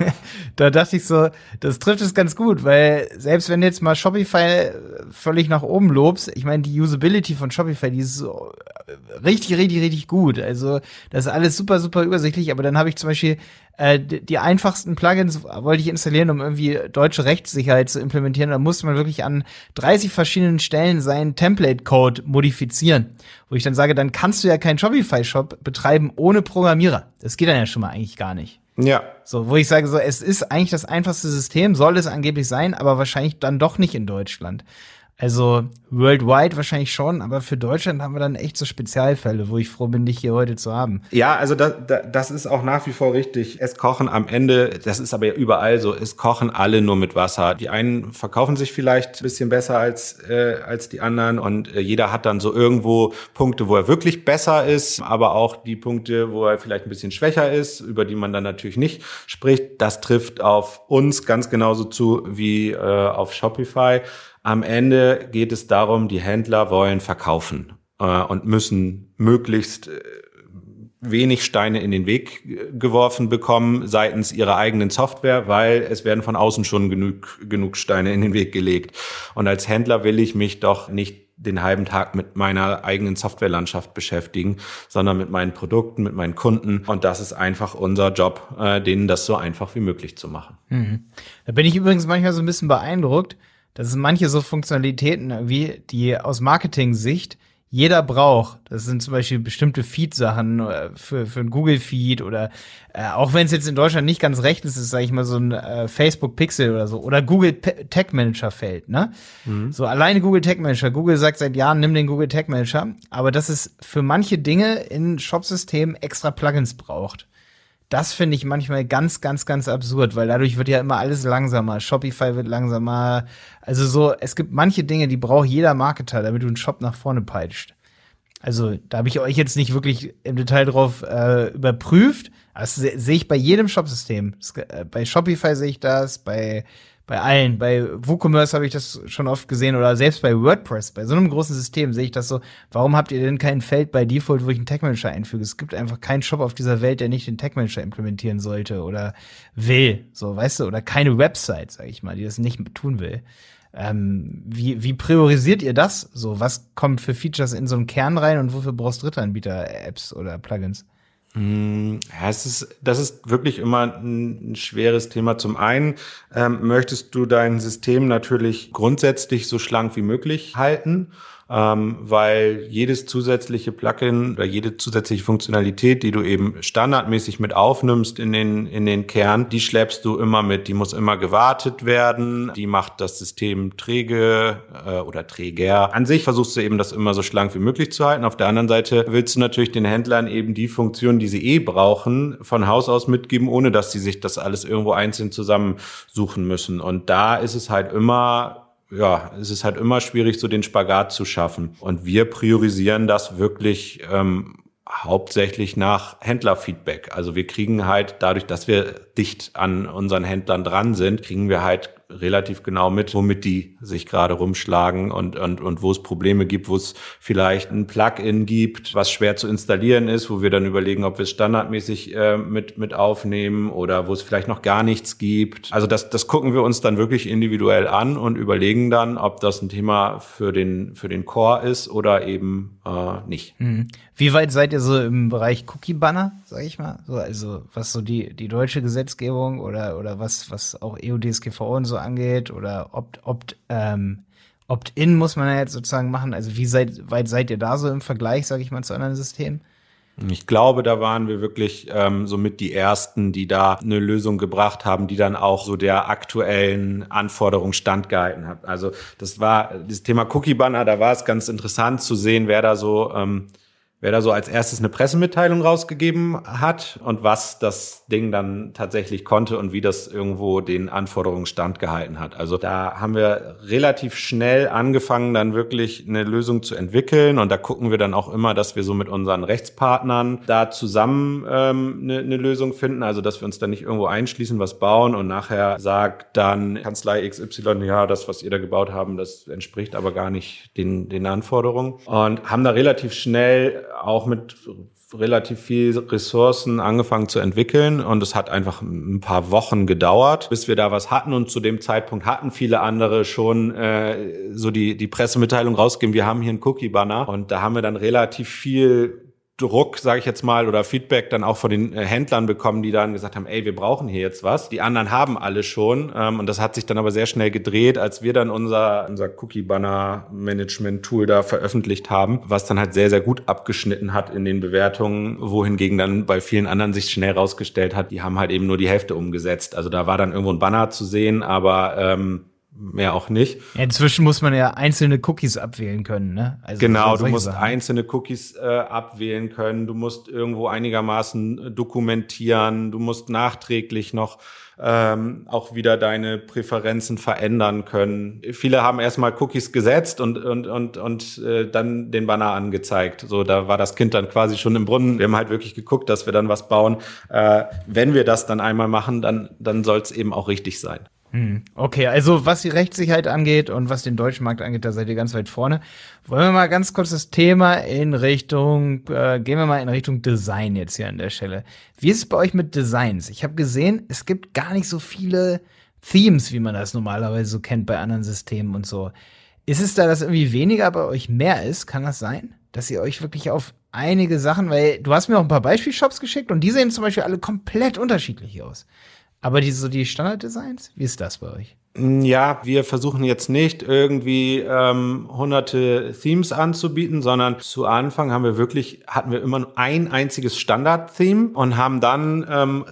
Da dachte ich so, das trifft es ganz gut, weil selbst wenn jetzt mal Shopify völlig nach oben lobst, ich meine, die Usability von Shopify, die ist so äh, richtig, richtig, richtig gut. Also das ist alles super, super übersichtlich, aber dann habe ich zum Beispiel äh, die einfachsten Plugins wollte ich installieren, um irgendwie deutsche Rechtssicherheit zu implementieren. Da musste man wirklich an 30 verschiedenen Stellen seinen Template-Code modifizieren. Wo ich dann sage, dann kannst du ja keinen Shopify-Shop betreiben ohne Programmierer. Das geht dann ja schon mal eigentlich gar nicht. Ja. So, wo ich sage, so, es ist eigentlich das einfachste System, soll es angeblich sein, aber wahrscheinlich dann doch nicht in Deutschland. Also worldwide wahrscheinlich schon, aber für Deutschland haben wir dann echt so Spezialfälle, wo ich froh bin, dich hier heute zu haben. Ja, also da, da, das ist auch nach wie vor richtig. Es kochen am Ende, das ist aber überall so, es kochen alle nur mit Wasser. Die einen verkaufen sich vielleicht ein bisschen besser als, äh, als die anderen und äh, jeder hat dann so irgendwo Punkte, wo er wirklich besser ist, aber auch die Punkte, wo er vielleicht ein bisschen schwächer ist, über die man dann natürlich nicht spricht. Das trifft auf uns ganz genauso zu wie äh, auf Shopify. Am Ende geht es darum, die Händler wollen verkaufen äh, und müssen möglichst äh, wenig Steine in den Weg geworfen bekommen seitens ihrer eigenen Software, weil es werden von außen schon genug, genug Steine in den Weg gelegt. Und als Händler will ich mich doch nicht den halben Tag mit meiner eigenen Softwarelandschaft beschäftigen, sondern mit meinen Produkten, mit meinen Kunden. Und das ist einfach unser Job, äh, denen das so einfach wie möglich zu machen. Mhm. Da bin ich übrigens manchmal so ein bisschen beeindruckt, das sind manche so Funktionalitäten irgendwie, die aus Marketing-Sicht jeder braucht. Das sind zum Beispiel bestimmte Feed-Sachen äh, für, für ein Google-Feed oder äh, auch wenn es jetzt in Deutschland nicht ganz recht ist, ist, sage ich mal, so ein äh, Facebook-Pixel oder so oder Google Tag Manager-Feld, ne? Mhm. So alleine Google Tag Manager. Google sagt seit Jahren, nimm den Google Tag Manager, aber dass es für manche Dinge in Shop-Systemen extra Plugins braucht das finde ich manchmal ganz, ganz, ganz absurd, weil dadurch wird ja immer alles langsamer. Shopify wird langsamer. Also so, es gibt manche Dinge, die braucht jeder Marketer, damit du einen Shop nach vorne peitscht. Also da habe ich euch jetzt nicht wirklich im Detail drauf äh, überprüft. Das sehe ich bei jedem Shopsystem. Äh, bei Shopify sehe ich das, bei bei allen. Bei WooCommerce habe ich das schon oft gesehen oder selbst bei WordPress, bei so einem großen System sehe ich das so. Warum habt ihr denn kein Feld bei Default, wo ich einen Tag Manager einfüge? Es gibt einfach keinen Shop auf dieser Welt, der nicht den Tag Manager implementieren sollte oder will, so, weißt du, oder keine Website, sage ich mal, die das nicht tun will. Ähm, wie, wie priorisiert ihr das? So, was kommt für Features in so einen Kern rein und wofür brauchst Drittanbieter-Apps oder Plugins? Hm, ja, es ist, das ist wirklich immer ein schweres Thema. Zum einen ähm, möchtest du dein System natürlich grundsätzlich so schlank wie möglich halten. Ähm, weil jedes zusätzliche Plugin oder jede zusätzliche Funktionalität, die du eben standardmäßig mit aufnimmst in den, in den Kern, die schleppst du immer mit. Die muss immer gewartet werden. Die macht das System träge äh, oder träger. An sich versuchst du eben das immer so schlank wie möglich zu halten. Auf der anderen Seite willst du natürlich den Händlern eben die Funktionen, die sie eh brauchen, von Haus aus mitgeben, ohne dass sie sich das alles irgendwo einzeln zusammensuchen müssen. Und da ist es halt immer ja, es ist halt immer schwierig, so den Spagat zu schaffen. Und wir priorisieren das wirklich ähm, hauptsächlich nach Händlerfeedback. Also wir kriegen halt dadurch, dass wir dicht an unseren Händlern dran sind, kriegen wir halt relativ genau mit, womit die sich gerade rumschlagen und, und, und wo es Probleme gibt, wo es vielleicht ein Plugin gibt, was schwer zu installieren ist, wo wir dann überlegen, ob wir es standardmäßig äh, mit, mit aufnehmen oder wo es vielleicht noch gar nichts gibt. Also das, das gucken wir uns dann wirklich individuell an und überlegen dann, ob das ein Thema für den, für den Core ist oder eben äh, nicht. Mhm. Wie weit seid ihr so im Bereich Cookie-Banner, sag ich mal? So, also was so die, die deutsche Gesetzgebung oder, oder was, was auch EU-DSGVO und so angeht oder opt, opt, ähm, Opt-in muss man ja jetzt sozusagen machen. Also wie seid, weit seid ihr da so im Vergleich, sage ich mal, zu anderen Systemen? Ich glaube, da waren wir wirklich ähm, somit die ersten, die da eine Lösung gebracht haben, die dann auch so der aktuellen Anforderung standgehalten hat. Also das war das Thema Cookie Banner, da war es ganz interessant zu sehen, wer da so ähm, wer da so als erstes eine Pressemitteilung rausgegeben hat und was das Ding dann tatsächlich konnte und wie das irgendwo den Anforderungen standgehalten hat. Also da haben wir relativ schnell angefangen, dann wirklich eine Lösung zu entwickeln. Und da gucken wir dann auch immer, dass wir so mit unseren Rechtspartnern da zusammen ähm, eine, eine Lösung finden, also dass wir uns da nicht irgendwo einschließen, was bauen und nachher sagt dann Kanzlei XY, ja, das, was ihr da gebaut haben, das entspricht aber gar nicht den, den Anforderungen. Und haben da relativ schnell auch mit relativ viel Ressourcen angefangen zu entwickeln. Und es hat einfach ein paar Wochen gedauert, bis wir da was hatten. Und zu dem Zeitpunkt hatten viele andere schon äh, so die die Pressemitteilung rausgegeben, wir haben hier einen Cookie Banner und da haben wir dann relativ viel Druck, sage ich jetzt mal, oder Feedback dann auch von den äh, Händlern bekommen, die dann gesagt haben, ey, wir brauchen hier jetzt was. Die anderen haben alle schon. Ähm, und das hat sich dann aber sehr schnell gedreht, als wir dann unser, unser Cookie-Banner-Management-Tool da veröffentlicht haben, was dann halt sehr, sehr gut abgeschnitten hat in den Bewertungen, wohingegen dann bei vielen anderen sich schnell rausgestellt hat, die haben halt eben nur die Hälfte umgesetzt. Also da war dann irgendwo ein Banner zu sehen, aber ähm, mehr auch nicht. Ja, inzwischen muss man ja einzelne Cookies abwählen können, ne? Also genau, du musst Sachen. einzelne Cookies äh, abwählen können, du musst irgendwo einigermaßen äh, dokumentieren, du musst nachträglich noch ähm, auch wieder deine Präferenzen verändern können. Viele haben erstmal Cookies gesetzt und und und und äh, dann den Banner angezeigt. So, da war das Kind dann quasi schon im Brunnen. Wir haben halt wirklich geguckt, dass wir dann was bauen. Äh, wenn wir das dann einmal machen, dann dann soll es eben auch richtig sein. Hm, okay, also was die Rechtssicherheit angeht und was den deutschen Markt angeht, da seid ihr ganz weit vorne. Wollen wir mal ganz kurz das Thema in Richtung, äh, gehen wir mal in Richtung Design jetzt hier an der Stelle. Wie ist es bei euch mit Designs? Ich habe gesehen, es gibt gar nicht so viele Themes, wie man das normalerweise so kennt bei anderen Systemen und so. Ist es da, dass irgendwie weniger bei euch mehr ist? Kann das sein? Dass ihr euch wirklich auf einige Sachen, weil du hast mir auch ein paar Beispielshops geschickt und die sehen zum Beispiel alle komplett unterschiedlich aus. Aber die, so die Standarddesigns, wie ist das bei euch? Ja, wir versuchen jetzt nicht irgendwie ähm, hunderte Themes anzubieten, sondern zu Anfang haben wir wirklich, hatten wir immer nur ein einziges Standard-Theme und haben dann ähm,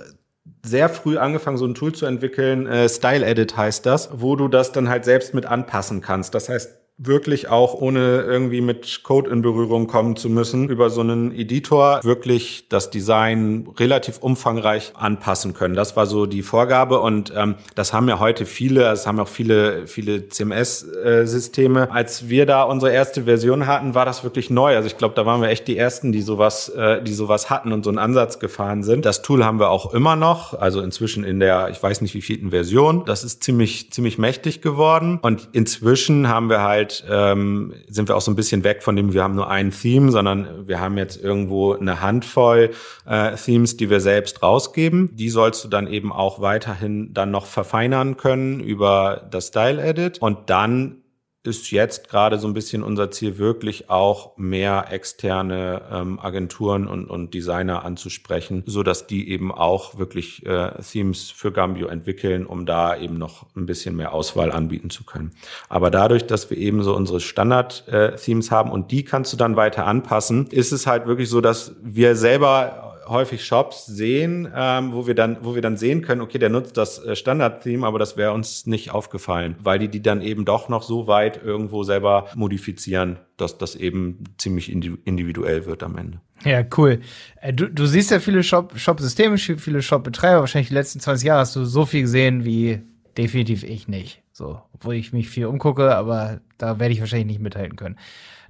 sehr früh angefangen, so ein Tool zu entwickeln, äh, Style Edit heißt das, wo du das dann halt selbst mit anpassen kannst. Das heißt, wirklich auch ohne irgendwie mit Code in Berührung kommen zu müssen, über so einen Editor wirklich das Design relativ umfangreich anpassen können. Das war so die Vorgabe und ähm, das haben ja heute viele, das haben auch viele, viele CMS-Systeme. Als wir da unsere erste Version hatten, war das wirklich neu. Also ich glaube, da waren wir echt die ersten, die sowas, äh, die sowas hatten und so einen Ansatz gefahren sind. Das Tool haben wir auch immer noch, also inzwischen in der, ich weiß nicht wie vielten Version. Das ist ziemlich, ziemlich mächtig geworden und inzwischen haben wir halt ähm, sind wir auch so ein bisschen weg von dem, wir haben nur ein Theme, sondern wir haben jetzt irgendwo eine Handvoll äh, Themes, die wir selbst rausgeben. Die sollst du dann eben auch weiterhin dann noch verfeinern können über das Style Edit und dann ist jetzt gerade so ein bisschen unser Ziel, wirklich auch mehr externe ähm, Agenturen und, und Designer anzusprechen, so dass die eben auch wirklich äh, Themes für Gambio entwickeln, um da eben noch ein bisschen mehr Auswahl anbieten zu können. Aber dadurch, dass wir eben so unsere Standard-Themes äh, haben und die kannst du dann weiter anpassen, ist es halt wirklich so, dass wir selber häufig Shops sehen, ähm, wo wir dann, wo wir dann sehen können, okay, der nutzt das äh, Standard-Theme, aber das wäre uns nicht aufgefallen, weil die die dann eben doch noch so weit irgendwo selber modifizieren, dass das eben ziemlich individuell wird am Ende. Ja, cool. Äh, du, du siehst ja viele Shop-Systeme, Shop viele Shop-Betreiber. Wahrscheinlich die letzten 20 Jahre hast du so viel gesehen wie definitiv ich nicht. So, obwohl ich mich viel umgucke, aber da werde ich wahrscheinlich nicht mithalten können.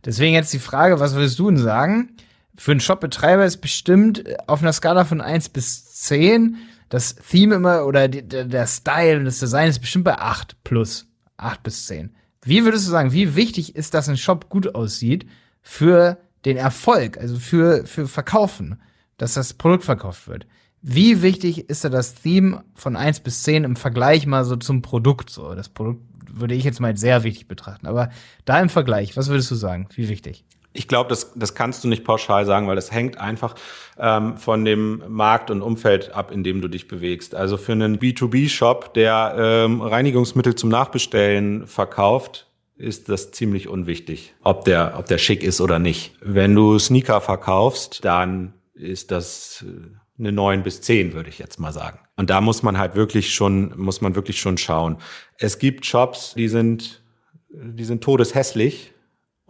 Deswegen jetzt die Frage, was würdest du denn sagen? Für einen Shop-Betreiber ist bestimmt auf einer Skala von 1 bis 10 das Theme immer oder die, der Style und das Design ist bestimmt bei 8 plus. 8 bis 10. Wie würdest du sagen, wie wichtig ist, dass ein Shop gut aussieht für den Erfolg, also für, für Verkaufen, dass das Produkt verkauft wird? Wie wichtig ist da das Theme von 1 bis 10 im Vergleich mal so zum Produkt? So, das Produkt würde ich jetzt mal sehr wichtig betrachten. Aber da im Vergleich, was würdest du sagen? Wie wichtig? Ich glaube, das, das kannst du nicht pauschal sagen, weil das hängt einfach ähm, von dem Markt und Umfeld ab, in dem du dich bewegst. Also für einen B2B-Shop, der ähm, Reinigungsmittel zum Nachbestellen verkauft, ist das ziemlich unwichtig, ob der, ob der schick ist oder nicht. Wenn du Sneaker verkaufst, dann ist das äh, eine neun bis zehn, würde ich jetzt mal sagen. Und da muss man halt wirklich schon, muss man wirklich schon schauen. Es gibt Shops, die sind, die sind todeshässlich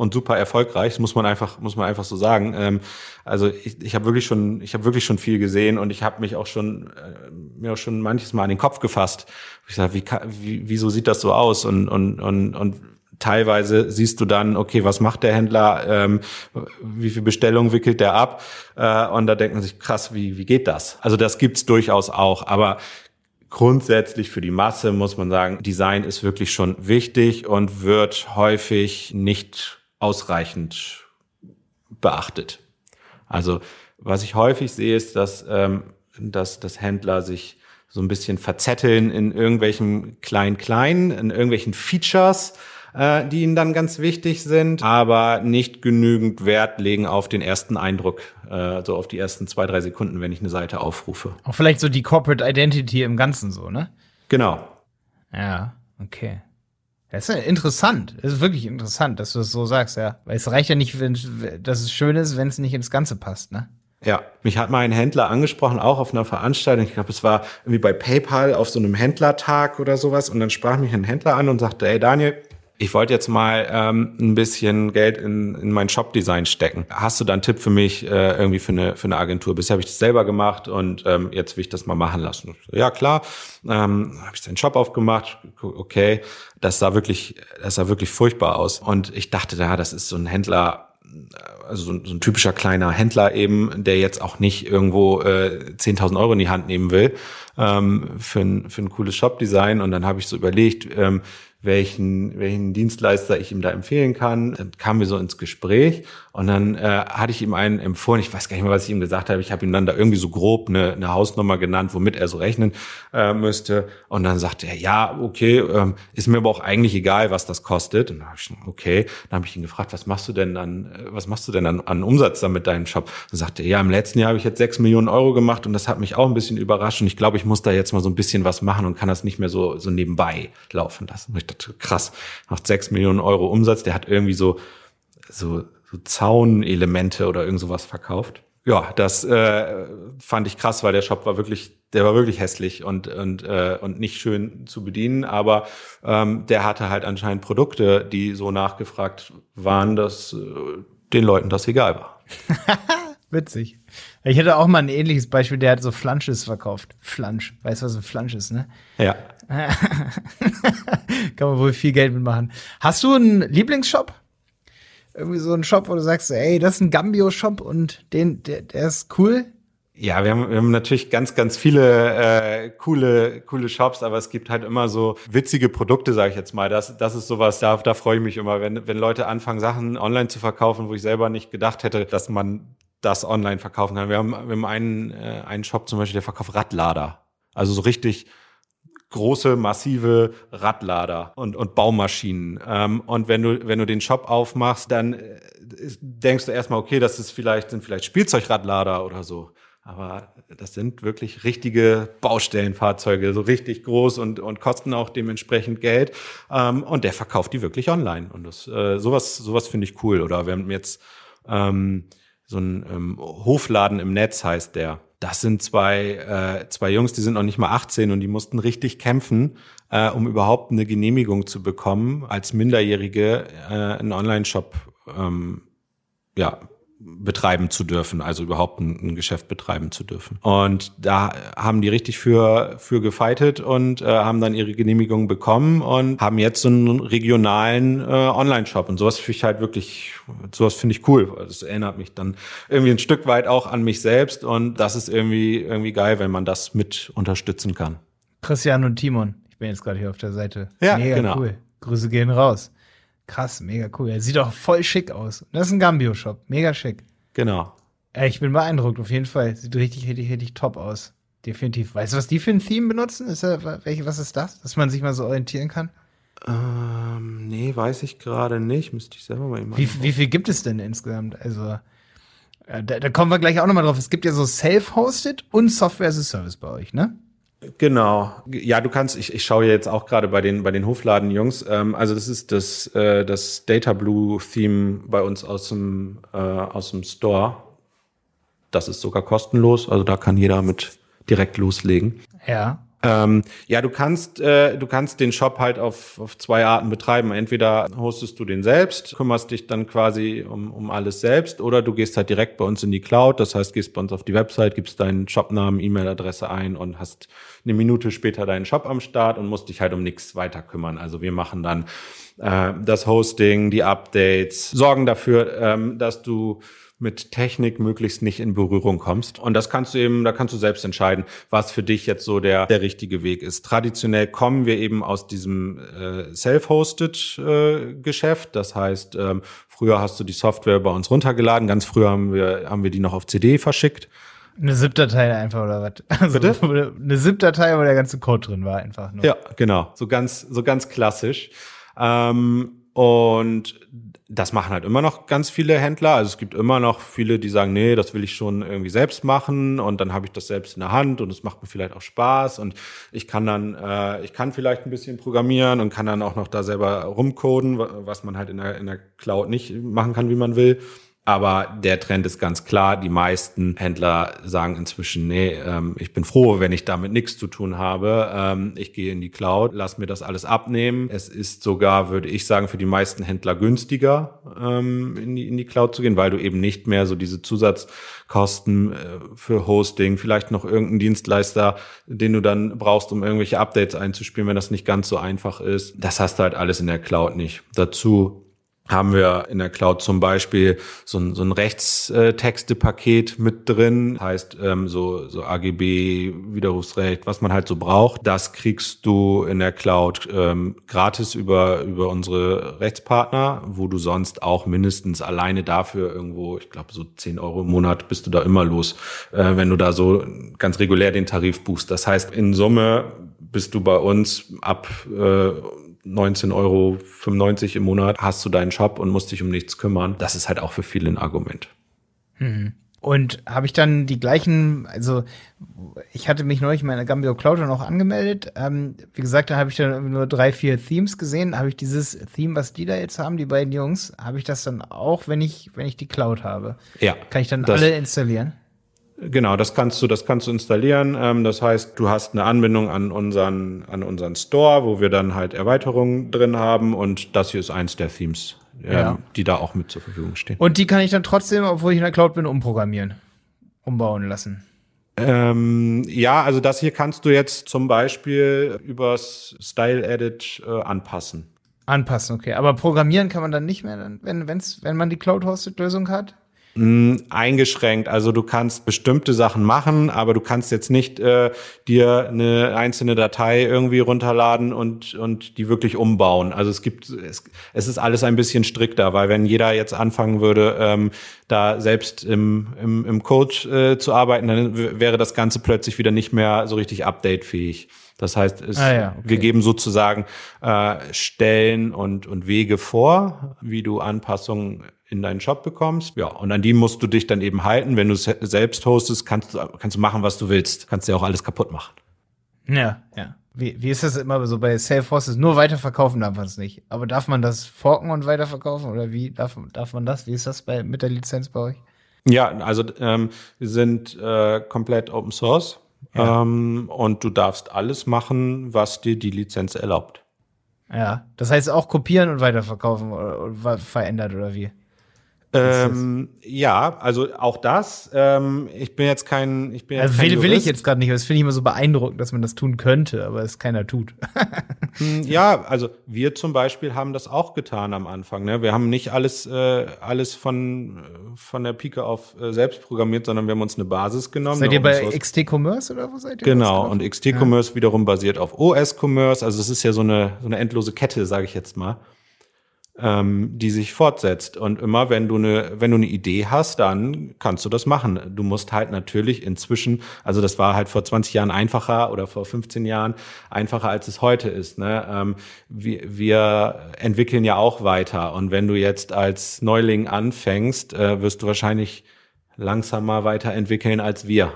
und super erfolgreich, muss man einfach, muss man einfach so sagen. Ähm, also ich, ich habe wirklich schon, ich habe wirklich schon viel gesehen und ich habe mich auch schon äh, mir auch schon manches Mal an den Kopf gefasst. Ich sage, wie, wie, wieso sieht das so aus? Und und und und teilweise siehst du dann, okay, was macht der Händler, ähm, wie viel Bestellung wickelt der ab? Äh, und da denkt man sich, krass, wie, wie geht das? Also das gibt's durchaus auch, aber grundsätzlich für die Masse muss man sagen, Design ist wirklich schon wichtig und wird häufig nicht ausreichend beachtet. Also was ich häufig sehe, ist, dass, ähm, dass, dass Händler sich so ein bisschen verzetteln in irgendwelchen Klein-Klein, in irgendwelchen Features, äh, die ihnen dann ganz wichtig sind, aber nicht genügend Wert legen auf den ersten Eindruck, äh, so auf die ersten zwei, drei Sekunden, wenn ich eine Seite aufrufe. Auch vielleicht so die Corporate Identity im Ganzen so, ne? Genau. Ja, okay. Das ist interessant. Das ist wirklich interessant, dass du das so sagst, ja. Weil es reicht ja nicht, wenn, dass es schön ist, wenn es nicht ins Ganze passt, ne? Ja, mich hat mal ein Händler angesprochen, auch auf einer Veranstaltung. Ich glaube, es war irgendwie bei PayPal auf so einem Händlertag oder sowas. Und dann sprach mich ein Händler an und sagte, ey Daniel, ich wollte jetzt mal ähm, ein bisschen Geld in, in mein Shop-Design stecken. Hast du da einen Tipp für mich äh, irgendwie für eine, für eine Agentur? Bisher habe ich das selber gemacht und ähm, jetzt will ich das mal machen lassen. Ja, klar. Ähm, habe ich den Shop aufgemacht. Okay, das sah wirklich, das sah wirklich furchtbar aus. Und ich dachte, ja, das ist so ein Händler, also so ein, so ein, typischer kleiner Händler eben, der jetzt auch nicht irgendwo äh, 10.000 Euro in die Hand nehmen will ähm, für, ein, für ein cooles Shop-Design. Und dann habe ich so überlegt, ähm, welchen, welchen Dienstleister ich ihm da empfehlen kann. Dann kamen wir so ins Gespräch und dann äh, hatte ich ihm einen empfohlen, ich weiß gar nicht mehr, was ich ihm gesagt habe, ich habe ihm dann da irgendwie so grob eine, eine Hausnummer genannt, womit er so rechnen äh, müsste. Und dann sagte er, ja, okay, ähm, ist mir aber auch eigentlich egal, was das kostet. Und dann habe ich, okay, dann habe ich ihn gefragt, was machst du denn an, äh, was machst du denn an, an Umsatz da mit deinem Shop? Und sagte er, ja, im letzten Jahr habe ich jetzt sechs Millionen Euro gemacht und das hat mich auch ein bisschen überrascht. Und ich glaube, ich muss da jetzt mal so ein bisschen was machen und kann das nicht mehr so, so nebenbei laufen lassen. Und ich dachte, krass, macht sechs Millionen Euro Umsatz, der hat irgendwie so, so so Zaunelemente oder irgend sowas verkauft. Ja, das äh, fand ich krass, weil der Shop war wirklich, der war wirklich hässlich und und äh, und nicht schön zu bedienen, aber ähm, der hatte halt anscheinend Produkte, die so nachgefragt waren, dass äh, den Leuten das egal war. Witzig. Ich hätte auch mal ein ähnliches Beispiel, der hat so Flansches verkauft. Flansch. Weißt du, was ein Flansch ist, ne? Ja. Kann man wohl viel Geld mitmachen. Hast du einen Lieblingsshop? Irgendwie so ein Shop, wo du sagst, ey, das ist ein Gambio-Shop und den, der, der ist cool? Ja, wir haben, wir haben natürlich ganz, ganz viele äh, coole, coole Shops, aber es gibt halt immer so witzige Produkte, sage ich jetzt mal. Das, das ist sowas, da, da freue ich mich immer, wenn, wenn Leute anfangen, Sachen online zu verkaufen, wo ich selber nicht gedacht hätte, dass man das online verkaufen kann. Wir haben, wir haben einen, äh, einen Shop zum Beispiel, der verkauft Radlader. Also so richtig große, massive Radlader und, und Baumaschinen. Ähm, und wenn du, wenn du den Shop aufmachst, dann äh, denkst du erstmal, okay, das ist vielleicht, sind vielleicht Spielzeugradlader oder so. Aber das sind wirklich richtige Baustellenfahrzeuge, so richtig groß und, und kosten auch dementsprechend Geld. Ähm, und der verkauft die wirklich online. Und das, äh, sowas, sowas finde ich cool. Oder wir haben jetzt ähm, so ein ähm, Hofladen im Netz heißt der. Das sind zwei, äh, zwei Jungs, die sind noch nicht mal 18 und die mussten richtig kämpfen, äh, um überhaupt eine Genehmigung zu bekommen, als Minderjährige äh, einen Online-Shop ähm, ja, betreiben zu dürfen, also überhaupt ein, ein, Geschäft betreiben zu dürfen. Und da haben die richtig für, für gefeitet und äh, haben dann ihre Genehmigung bekommen und haben jetzt so einen regionalen äh, Online-Shop. Und sowas finde ich halt wirklich, sowas finde ich cool. Das erinnert mich dann irgendwie ein Stück weit auch an mich selbst und das ist irgendwie, irgendwie geil, wenn man das mit unterstützen kann. Christian und Timon, ich bin jetzt gerade hier auf der Seite. Ja, Mega genau. cool. Grüße gehen raus. Krass, mega cool. Er sieht auch voll schick aus. Das ist ein Gambio-Shop. Mega schick. Genau. Ja, ich bin beeindruckt, auf jeden Fall. Sieht richtig, richtig, richtig top aus. Definitiv. Weißt du, was die für ein Theme benutzen? Ist da, welche, was ist das? Dass man sich mal so orientieren kann? Ähm, nee, weiß ich gerade nicht. Müsste ich selber mal eben wie, wie viel gibt es denn insgesamt? Also, da, da kommen wir gleich auch nochmal drauf. Es gibt ja so Self-Hosted und Software as a Service bei euch, ne? Genau. Ja, du kannst, ich, ich schaue jetzt auch gerade bei den, bei den Hofladen-Jungs. Ähm, also das ist das, äh, das Data Blue-Theme bei uns aus dem, äh, aus dem Store. Das ist sogar kostenlos, also da kann jeder mit direkt loslegen. Ja. Ähm, ja, du kannst, äh, du kannst den Shop halt auf, auf zwei Arten betreiben. Entweder hostest du den selbst, kümmerst dich dann quasi um, um alles selbst, oder du gehst halt direkt bei uns in die Cloud. Das heißt, gehst bei uns auf die Website, gibst deinen Shopnamen, E-Mail-Adresse ein und hast eine Minute später deinen Shop am Start und musst dich halt um nichts weiter kümmern. Also wir machen dann äh, das Hosting, die Updates, sorgen dafür, ähm, dass du mit Technik möglichst nicht in Berührung kommst. Und das kannst du eben, da kannst du selbst entscheiden, was für dich jetzt so der, der richtige Weg ist. Traditionell kommen wir eben aus diesem äh, Self-Hosted äh, Geschäft. Das heißt, ähm, früher hast du die Software bei uns runtergeladen. Ganz früher haben wir, haben wir die noch auf CD verschickt. Eine ZIP-Datei einfach oder was? Also Bitte? Eine ZIP-Datei, wo der ganze Code drin war, einfach nur. Ja, genau. So ganz, so ganz klassisch. Ähm, und das machen halt immer noch ganz viele Händler. Also es gibt immer noch viele, die sagen, nee, das will ich schon irgendwie selbst machen und dann habe ich das selbst in der Hand und es macht mir vielleicht auch Spaß und ich kann dann, äh, ich kann vielleicht ein bisschen programmieren und kann dann auch noch da selber rumcoden, was man halt in der, in der Cloud nicht machen kann, wie man will. Aber der Trend ist ganz klar. Die meisten Händler sagen inzwischen, nee, ähm, ich bin froh, wenn ich damit nichts zu tun habe. Ähm, ich gehe in die Cloud, lass mir das alles abnehmen. Es ist sogar, würde ich sagen, für die meisten Händler günstiger, ähm, in, die, in die Cloud zu gehen, weil du eben nicht mehr so diese Zusatzkosten äh, für Hosting, vielleicht noch irgendeinen Dienstleister, den du dann brauchst, um irgendwelche Updates einzuspielen, wenn das nicht ganz so einfach ist. Das hast du halt alles in der Cloud nicht. Dazu haben wir in der Cloud zum Beispiel so ein, so ein Rechtstexte-Paket mit drin, heißt ähm, so, so AGB, Widerrufsrecht, was man halt so braucht. Das kriegst du in der Cloud ähm, gratis über, über unsere Rechtspartner, wo du sonst auch mindestens alleine dafür irgendwo, ich glaube so 10 Euro im Monat bist du da immer los, äh, wenn du da so ganz regulär den Tarif buchst. Das heißt, in Summe bist du bei uns ab äh, 19,95 Euro im Monat hast du deinen Shop und musst dich um nichts kümmern. Das ist halt auch für viele ein Argument. Mhm. Und habe ich dann die gleichen, also ich hatte mich neulich in meiner Gambio Cloud noch angemeldet. Ähm, wie gesagt, da habe ich dann nur drei, vier Themes gesehen. Habe ich dieses Theme, was die da jetzt haben, die beiden Jungs, habe ich das dann auch, wenn ich, wenn ich die Cloud habe? Ja. Kann ich dann alle installieren? Genau, das kannst du, das kannst du installieren. Ähm, das heißt, du hast eine Anbindung an unseren, an unseren Store, wo wir dann halt Erweiterungen drin haben und das hier ist eins der Themes, ähm, ja. die da auch mit zur Verfügung stehen. Und die kann ich dann trotzdem, obwohl ich in der Cloud bin, umprogrammieren, umbauen lassen. Ähm, ja, also das hier kannst du jetzt zum Beispiel übers Style Edit äh, anpassen. Anpassen, okay. Aber programmieren kann man dann nicht mehr, wenn, wenn's, wenn man die Cloud-Hosted-Lösung hat? Eingeschränkt. Also du kannst bestimmte Sachen machen, aber du kannst jetzt nicht äh, dir eine einzelne Datei irgendwie runterladen und und die wirklich umbauen. Also es gibt es, es ist alles ein bisschen strikter, weil wenn jeder jetzt anfangen würde, ähm, da selbst im, im, im Coach äh, zu arbeiten, dann wäre das Ganze plötzlich wieder nicht mehr so richtig updatefähig. Das heißt, es, Ah ja, okay. wir geben sozusagen äh, Stellen und, und Wege vor, wie du Anpassungen in deinen Shop bekommst. Ja, und an die musst du dich dann eben halten. Wenn du es selbst hostest, kannst du, kannst du machen, was du willst. Kannst dir auch alles kaputt machen. Ja, ja. Wie, wie ist das immer so bei Salesforce? Nur weiterverkaufen darf man es nicht. Aber darf man das forken und weiterverkaufen? Oder wie darf, darf man das? Wie ist das bei, mit der Lizenz bei euch? Ja, also ähm, wir sind äh, komplett Open Source Ja. ähm, und du darfst alles machen, was dir die Lizenz erlaubt. Ja. Das heißt auch kopieren und weiterverkaufen oder, oder verändert oder wie? Ähm, ja, also auch das. Ähm, ich bin jetzt kein, ich bin jetzt Also kein will, will ich jetzt gerade nicht, aber das finde ich immer so beeindruckend, dass man das tun könnte, aber es keiner tut. Hm, Ja, also wir zum Beispiel haben das auch getan am Anfang. Ne? Wir haben nicht alles, äh, alles von, äh, von der Pike auf äh, selbst programmiert, sondern wir haben uns eine Basis genommen. seid eine ihr bei XT Commerce oder wo seid ihr? Genau, und XT Commerce wiederum basiert auf OS Commerce. Also es ist ja so eine, so eine endlose Kette, sage ich jetzt mal, ähm, die sich fortsetzt. Und immer, wenn du eine, wenn du eine Idee hast, dann kannst du das machen. Du musst halt natürlich inzwischen, also das war halt vor 20 Jahren einfacher oder vor 15 Jahren einfacher, als es heute ist. Ne? Ähm, wir, wir entwickeln ja auch weiter. Und wenn du jetzt als Neuling anfängst, äh, wirst du wahrscheinlich langsamer weiterentwickeln als wir.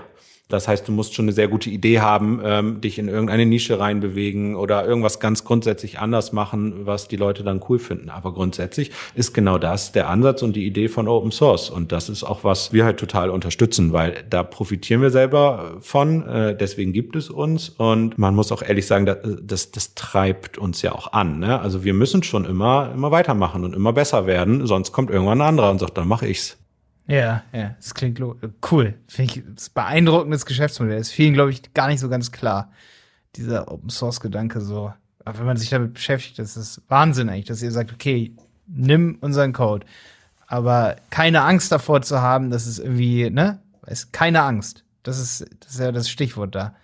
Das heißt, du musst schon eine sehr gute Idee haben, ähm, dich in irgendeine Nische reinbewegen oder irgendwas ganz grundsätzlich anders machen, was die Leute dann cool finden. Aber grundsätzlich ist genau das der Ansatz und die Idee von Open Source. Und das ist auch, was wir halt total unterstützen, weil da profitieren wir selber von. Äh, deswegen gibt es uns. Und man muss auch ehrlich sagen, das, das, das treibt uns ja auch an. Ne? Also wir müssen schon immer, immer weitermachen und immer besser werden. Sonst kommt irgendwann ein anderer und sagt, dann mache ich's. Ja, ja, das klingt cool. Finde ich das ist ein beeindruckendes Geschäftsmodell. Ist vielen, glaube ich, gar nicht so ganz klar. Dieser Open Source Gedanke so. Aber wenn man sich damit beschäftigt, das ist Wahnsinn eigentlich, dass ihr sagt, okay, nimm unseren Code. Aber keine Angst davor zu haben, dass es irgendwie, ne? Ist keine Angst. Das ist, das ist ja das Stichwort da.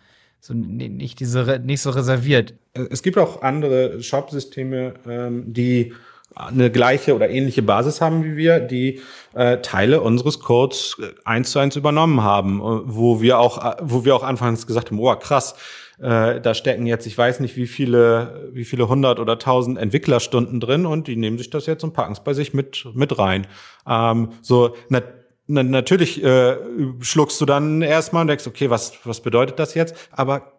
So nicht diese, nicht so reserviert. Es gibt auch andere Shop-Systeme, ähm, die eine gleiche oder ähnliche Basis haben wie wir, die äh, Teile unseres Codes äh, eins zu eins übernommen haben, äh, wo wir auch, äh, wo wir auch anfangs gesagt haben, oh krass, äh, da stecken jetzt, ich weiß nicht wie viele, wie viele hundert oder tausend Entwicklerstunden drin und die nehmen sich das jetzt und packen es bei sich mit mit rein. Ähm, so na, na, natürlich äh, schluckst du dann erstmal und denkst, okay, was was bedeutet das jetzt? Aber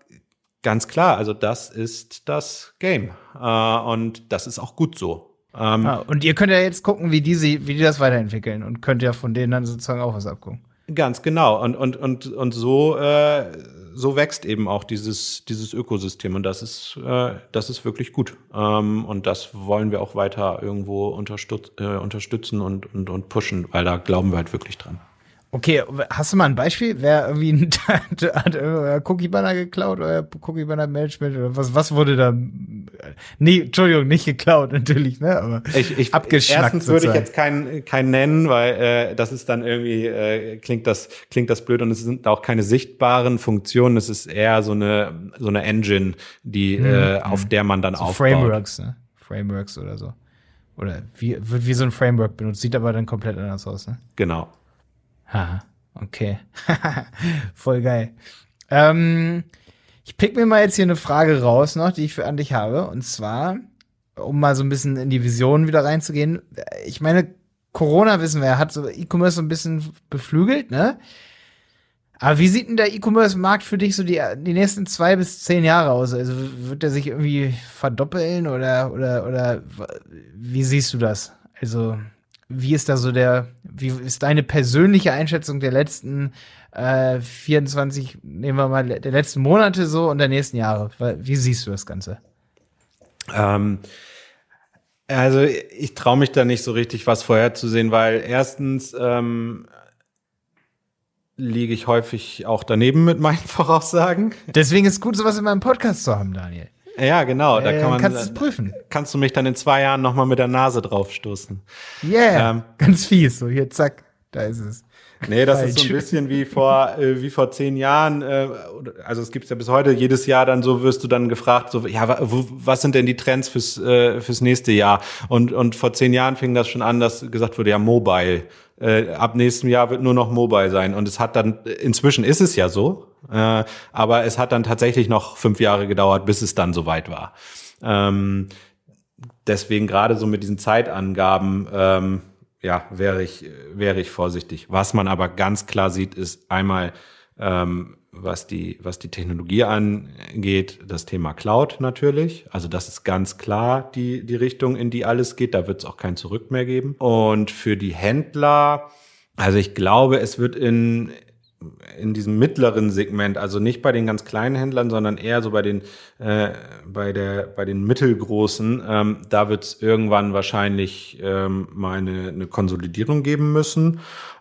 Ganz klar, also das ist das Game. Äh, und das ist auch gut so. Ähm, Ah, und ihr könnt ja jetzt gucken, wie die, sie, wie die das weiterentwickeln und könnt ja von denen dann sozusagen auch was abgucken. Ganz genau. Und, und, und, und so, äh, so wächst eben auch dieses, dieses Ökosystem. Und das ist, äh, das ist wirklich gut. Ähm, und das wollen wir auch weiter irgendwo unterstütz, äh, unterstützen und, und, und pushen, weil da glauben wir halt wirklich dran. Okay, hast du mal ein Beispiel? Wer irgendwie ein- hat euer Cookie Banner geklaut, euer Cookie Banner Management oder was, was wurde da? Nee, Entschuldigung, nicht geklaut, natürlich, ne? Aber Ich, ich, abgeschnackt. erstens würde ich jetzt keinen keinen nennen, weil äh, das ist dann irgendwie äh, klingt das klingt das blöd und es sind auch keine sichtbaren Funktionen. Es ist eher so eine so eine Engine, die äh, auf der man dann Mhm, so aufbaut. Frameworks, ne? Frameworks oder so. Oder wie, wird wie so ein Framework benutzt, sieht aber dann komplett anders aus, ne? Genau. Ha, okay. Voll geil. Ähm, ich pick mir mal jetzt hier eine Frage raus noch, die ich für an dich habe. Und zwar, um mal so ein bisschen in die Vision wieder reinzugehen. Ich meine, Corona wissen wir, hat so E-Commerce so ein bisschen beflügelt, ne? Aber wie sieht denn der E-Commerce-Markt für dich so die, die nächsten zwei bis zehn Jahre aus? Also wird der sich irgendwie verdoppeln oder, oder, oder wie siehst du das? Also, wie ist da so der, wie ist deine persönliche Einschätzung der letzten äh, 24, nehmen wir mal, der letzten Monate so und der nächsten Jahre? Wie siehst du das Ganze? Ähm, also ich traue mich da nicht so richtig was vorherzusehen, weil erstens ähm, liege ich häufig auch daneben mit meinen Voraussagen. Deswegen ist gut, sowas in meinem Podcast zu haben, Daniel. Ja, genau. Da kann man, kannst du es prüfen. kannst du mich dann in zwei Jahren noch mal mit der Nase draufstoßen. Yeah, Ähm. ganz fies. So, hier, zack, da ist es. Nee, das Falsch. ist so ein bisschen wie vor, äh, wie vor zehn Jahren. Äh, also es gibt ja bis heute jedes Jahr dann so, wirst du dann gefragt, so, ja, wo, was sind denn die Trends fürs, äh, fürs nächste Jahr? Und, und vor zehn Jahren fing das schon an, dass gesagt wurde, ja, Mobile. Äh, ab nächstem Jahr wird nur noch Mobile sein. Und es hat dann, inzwischen ist es ja so, äh, aber es hat dann tatsächlich noch fünf Jahre gedauert, bis es dann soweit war. Ähm, deswegen gerade so mit diesen Zeitangaben, ähm, ja, wäre ich, wäre ich vorsichtig. Was man aber ganz klar sieht, ist einmal, ähm, was die, was die Technologie angeht, das Thema Cloud natürlich. Also das ist ganz klar die, die Richtung, in die alles geht. Da wird es auch kein Zurück mehr geben. Und für die Händler, also ich glaube, es wird in, in diesem mittleren Segment, also nicht bei den ganz kleinen Händlern, sondern eher so bei den äh, bei der bei den mittelgroßen, ähm, da wird es irgendwann wahrscheinlich ähm, mal eine, eine Konsolidierung geben müssen.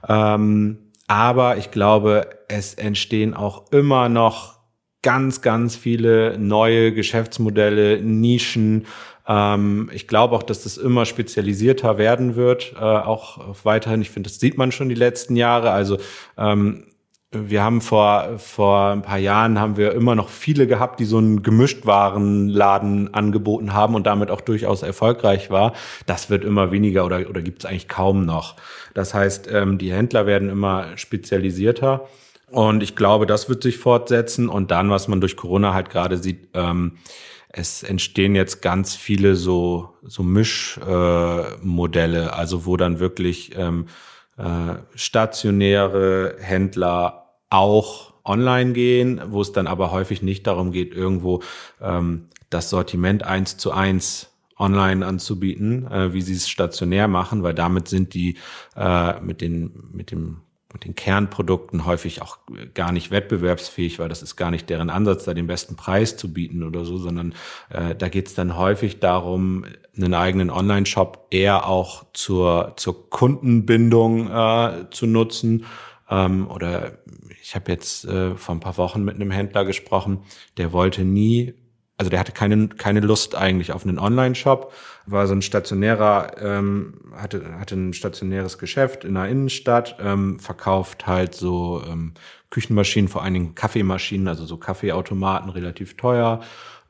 Ähm, aber ich glaube, es entstehen auch immer noch ganz, ganz viele neue Geschäftsmodelle, Nischen. Ähm, ich glaube auch, dass das immer spezialisierter werden wird, äh, auch weiterhin. Ich finde, das sieht man schon die letzten Jahre. Also ähm, wir haben vor, vor ein paar Jahren haben wir immer noch viele gehabt, die so einen Gemischtwarenladen angeboten haben und damit auch durchaus erfolgreich war. Das wird immer weniger oder, oder gibt es eigentlich kaum noch. Das heißt, ähm, die Händler werden immer spezialisierter. Und ich glaube, das wird sich fortsetzen. Und dann, was man durch Corona halt gerade sieht, ähm, es entstehen jetzt ganz viele so, so Mischmodelle, äh, also wo dann wirklich ähm, äh, stationäre Händler auch online gehen, wo es dann aber häufig nicht darum geht, irgendwo ähm, das Sortiment eins zu eins online anzubieten, äh, wie sie es stationär machen, weil damit sind die äh, mit den mit dem mit den Kernprodukten häufig auch gar nicht wettbewerbsfähig, weil das ist gar nicht deren Ansatz, da den besten Preis zu bieten oder so, sondern äh, da geht es dann häufig darum, einen eigenen Online-Shop eher auch zur, zur Kundenbindung äh, zu nutzen. Ähm, oder ich habe jetzt äh, vor ein paar Wochen mit einem Händler gesprochen, der wollte nie, also der hatte keine, keine Lust eigentlich auf einen Online-Shop, war so ein stationärer, ähm, hatte, hatte ein stationäres Geschäft in der Innenstadt, ähm, verkauft halt so ähm, Küchenmaschinen, vor allen Dingen Kaffeemaschinen, also so Kaffeeautomaten, relativ teuer,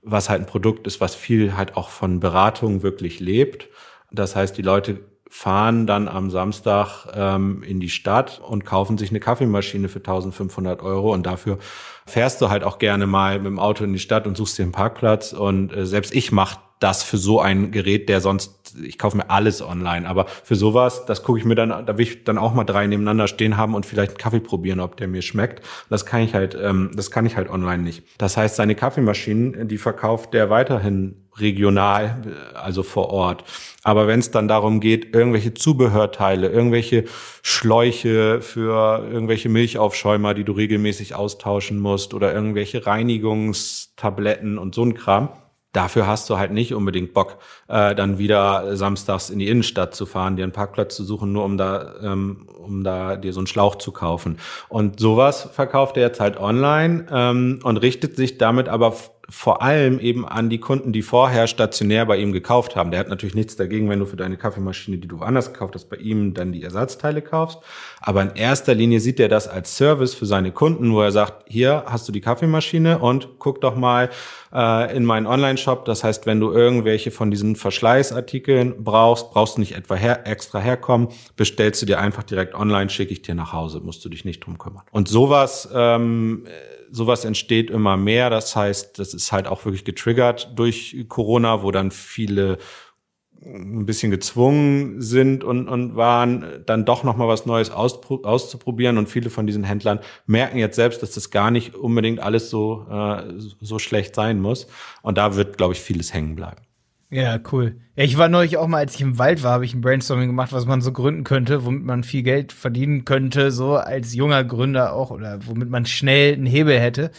was halt ein Produkt ist, was viel halt auch von Beratung wirklich lebt. Das heißt, die Leute fahren dann am Samstag ähm, in die Stadt und kaufen sich eine Kaffeemaschine für 1500 Euro. Und dafür fährst du halt auch gerne mal mit dem Auto in die Stadt und suchst dir einen Parkplatz. Und äh, selbst ich mache das für so ein Gerät, der sonst, ich kaufe mir alles online, aber für sowas, das gucke ich mir dann, da will ich dann auch mal drei nebeneinander stehen haben und vielleicht einen Kaffee probieren, ob der mir schmeckt. Das kann ich halt, ähm, das kann ich halt online nicht. Das heißt, seine Kaffeemaschinen, die verkauft der weiterhin regional, also vor Ort. Aber wenn es dann darum geht, irgendwelche Zubehörteile, irgendwelche Schläuche für irgendwelche Milchaufschäumer, die du regelmäßig austauschen musst oder irgendwelche Reinigungstabletten und so ein Kram, Dafür hast du halt nicht unbedingt Bock, äh, dann wieder samstags in die Innenstadt zu fahren, dir einen Parkplatz zu suchen, nur um da, ähm, um da dir so einen Schlauch zu kaufen. Und sowas verkauft er jetzt halt online ähm, und richtet sich damit aber vor allem eben an die Kunden, die vorher stationär bei ihm gekauft haben. Der hat natürlich nichts dagegen, wenn du für deine Kaffeemaschine, die du woanders gekauft hast, bei ihm dann die Ersatzteile kaufst. Aber in erster Linie sieht er das als Service für seine Kunden, wo er sagt, hier hast du die Kaffeemaschine und guck doch mal äh, in meinen Online-Shop. Das heißt, wenn du irgendwelche von diesen Verschleißartikeln brauchst, brauchst du nicht etwa her, extra herkommen, bestellst du dir einfach direkt online, schicke ich dir nach Hause, musst du dich nicht drum kümmern. Und sowas ähm, sowas entsteht immer mehr. Das heißt, das ist halt auch wirklich getriggert durch Corona, wo dann viele ein bisschen gezwungen sind und, und waren, dann doch noch mal was Neues auszuprobieren. Und viele von diesen Händlern merken jetzt selbst, dass das gar nicht unbedingt alles so, äh, so schlecht sein muss. Und da wird, glaube ich, vieles hängen bleiben. Ja, cool. Ja, ich war neulich auch mal, als ich im Wald war, habe ich ein Brainstorming gemacht, was man so gründen könnte, womit man viel Geld verdienen könnte, so als junger Gründer auch, oder womit man schnell einen Hebel hätte.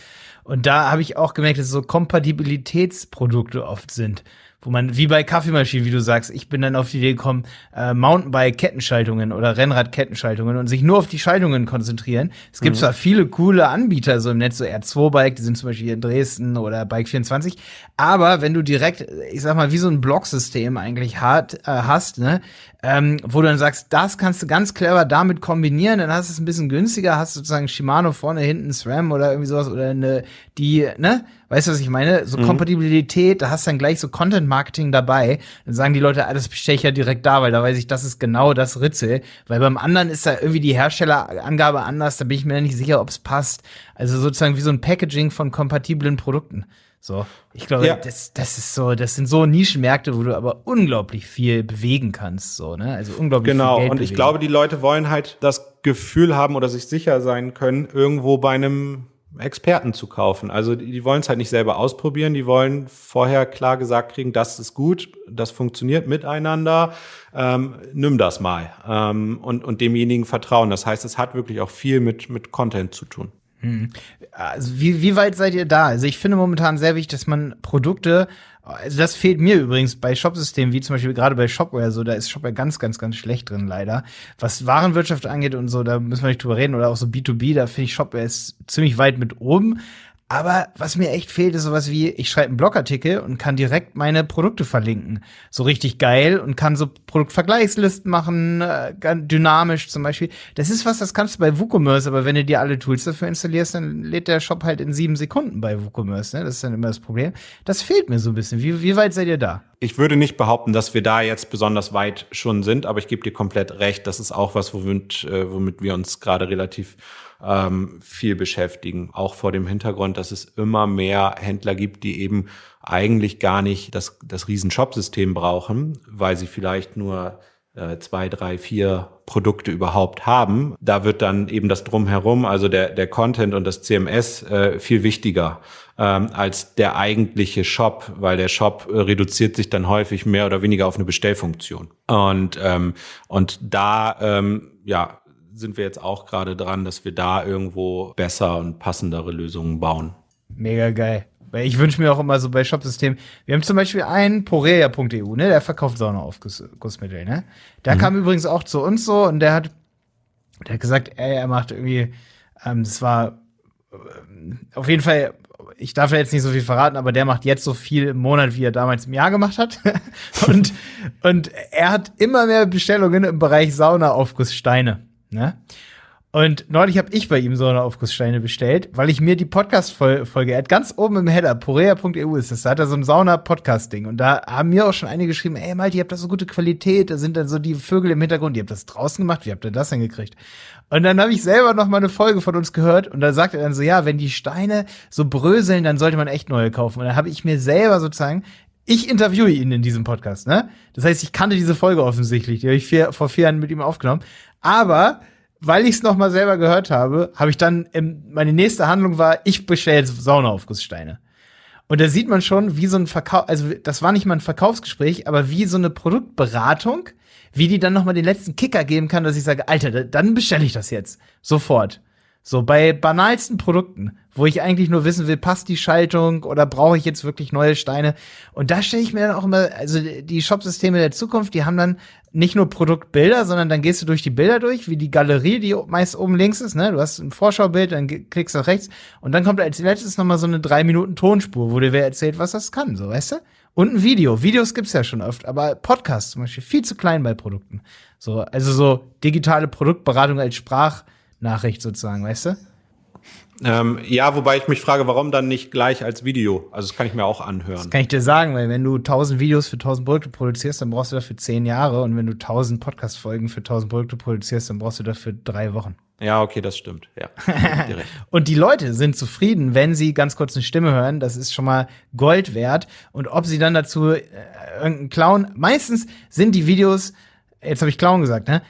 Und da habe ich auch gemerkt, dass so Kompatibilitätsprodukte oft sind wo man, wie bei Kaffeemaschinen, wie du sagst, ich bin dann auf die Idee gekommen, äh, Mountainbike-Kettenschaltungen oder Rennrad-Kettenschaltungen und sich nur auf die Schaltungen konzentrieren. Es gibt mhm. zwar viele coole Anbieter so im Netz, so R2-Bike, die sind zum Beispiel hier in Dresden oder Bike24, aber wenn du direkt, ich sag mal, wie so ein Blocksystem eigentlich hat, äh, hast, ne? Ähm, wo du dann sagst, das kannst du ganz clever damit kombinieren, dann hast du es ein bisschen günstiger, hast sozusagen Shimano vorne, hinten SRAM oder irgendwie sowas oder eine, die, ne? Weißt du, was ich meine? So mhm. Kompatibilität, da hast du dann gleich so Content-Marketing dabei. Dann sagen die Leute, ah, das bestelle ich ja direkt da, weil da weiß ich, das ist genau das Ritzel. Weil beim anderen ist da irgendwie die Herstellerangabe anders, da bin ich mir nicht sicher, ob es passt. Also sozusagen wie so ein Packaging von kompatiblen Produkten. So, ich glaube, ja. das, das ist so, das sind so Nischenmärkte, wo du aber unglaublich viel bewegen kannst, so, ne? Also unglaublich genau. viel Geld und ich glaube, die Leute wollen halt das Gefühl haben oder sich sicher sein können, irgendwo bei einem Experten zu kaufen. Also die, die wollen es halt nicht selber ausprobieren, die wollen vorher klar gesagt kriegen, das ist gut, das funktioniert miteinander, ähm, nimm das mal ähm, und, und demjenigen vertrauen. Das heißt, es hat wirklich auch viel mit, mit Content zu tun. Hm. Also wie, wie weit seid ihr da? Also ich finde momentan sehr wichtig, dass man Produkte, also das fehlt mir übrigens bei Shopsystemen, wie zum Beispiel gerade bei Shopware, so da ist Shopware ganz, ganz, ganz schlecht drin leider. Was Warenwirtschaft angeht und so, da müssen wir nicht drüber reden oder auch so B2B, da finde ich Shopware ist ziemlich weit mit oben. Aber was mir echt fehlt, ist sowas wie, ich schreibe einen Blogartikel und kann direkt meine Produkte verlinken. So richtig geil und kann so Produktvergleichslisten machen, äh, dynamisch zum Beispiel. Das ist was, das kannst du bei WooCommerce, aber wenn du dir alle Tools dafür installierst, dann lädt der Shop halt in sieben Sekunden bei WooCommerce. Ne? Das ist dann immer das Problem. Das fehlt mir so ein bisschen. Wie, wie weit seid ihr da? Ich würde nicht behaupten, dass wir da jetzt besonders weit schon sind, aber ich gebe dir komplett recht. Das ist auch was, womit, äh, womit wir uns gerade relativ ähm, viel beschäftigen. Auch vor dem Hintergrund, dass es immer mehr Händler gibt, die eben eigentlich gar nicht das, das Riesen-Shop-System brauchen, weil sie vielleicht nur äh, zwei, drei, vier Produkte überhaupt haben. Da wird dann eben das Drumherum, also der, der Content und das CMS äh, viel wichtiger ähm, als der eigentliche Shop, weil der Shop äh, reduziert sich dann häufig mehr oder weniger auf eine Bestellfunktion. Und, ähm, und da ähm, ja, sind wir jetzt auch gerade dran, dass wir da irgendwo besser und passendere Lösungen bauen. Mega geil. Weil ich wünsche mir auch immer so bei Shopsystemen, wir haben zum Beispiel einen Porea.eu, ne, der verkauft Saunaaufgussmittel, ne? Der mhm. kam übrigens auch zu uns so und der hat, der hat gesagt, ey, er macht irgendwie, ähm, das war äh, auf jeden Fall, ich darf ja jetzt nicht so viel verraten, aber der macht jetzt so viel im Monat, wie er damals im Jahr gemacht hat. und, und er hat immer mehr Bestellungen im Bereich Saunaaufgusssteine. Ne? Und neulich habe ich bei ihm so eine Aufgusssteine bestellt, weil ich mir die Podcast-Folge, er hat ganz oben im Header, porea.eu ist das, da hat er so ein Sauna-Podcast-Ding. Und da haben mir auch schon einige geschrieben, ey Malte, ihr habt das so gute Qualität, da sind dann so die Vögel im Hintergrund, ihr habt das draußen gemacht, wie habt ihr das denn gekriegt? Und dann habe ich selber noch mal eine Folge von uns gehört und da sagt er dann so, ja, wenn die Steine so bröseln, dann sollte man echt neue kaufen. Und dann habe ich mir selber sozusagen ich interviewe ihn in diesem Podcast, ne? Das heißt, ich kannte diese Folge offensichtlich, die habe ich vier, vor vier Jahren mit ihm aufgenommen. Aber weil ich es noch mal selber gehört habe, habe ich dann ähm, meine nächste Handlung war, ich bestelle Saunaaufgusssteine. Und da sieht man schon, wie so ein Verkauf, also das war nicht mal ein Verkaufsgespräch, aber wie so eine Produktberatung, wie die dann noch mal den letzten Kicker geben kann, dass ich sage, Alter, dann bestelle ich das jetzt sofort. So bei banalsten Produkten, wo ich eigentlich nur wissen will, passt die Schaltung oder brauche ich jetzt wirklich neue Steine? Und da stelle ich mir dann auch immer, also die Shopsysteme der Zukunft, die haben dann nicht nur Produktbilder, sondern dann gehst du durch die Bilder durch, wie die Galerie, die meist oben links ist, ne? Du hast ein Vorschaubild, dann klickst du nach rechts und dann kommt als letztes nochmal so eine drei Minuten Tonspur, wo dir wer erzählt, was das kann, so weißt du? Und ein Video. Videos gibt's ja schon oft, aber Podcasts zum Beispiel viel zu klein bei Produkten. So, also so digitale Produktberatung als Sprach Nachricht sozusagen, weißt du? Ähm, ja, wobei ich mich frage, warum dann nicht gleich als Video? Also das kann ich mir auch anhören. Das kann ich dir sagen, weil wenn du 1000 Videos für 1000 Produkte produzierst, dann brauchst du dafür 10 Jahre und wenn du 1000 Podcast-Folgen für 1000 Produkte produzierst, dann brauchst du dafür drei Wochen. Ja, okay, das stimmt. Ja. und die Leute sind zufrieden, wenn sie ganz kurz eine Stimme hören. Das ist schon mal Gold wert. Und ob sie dann dazu äh, irgendeinen Clown, meistens sind die Videos, jetzt habe ich Clown gesagt, ne?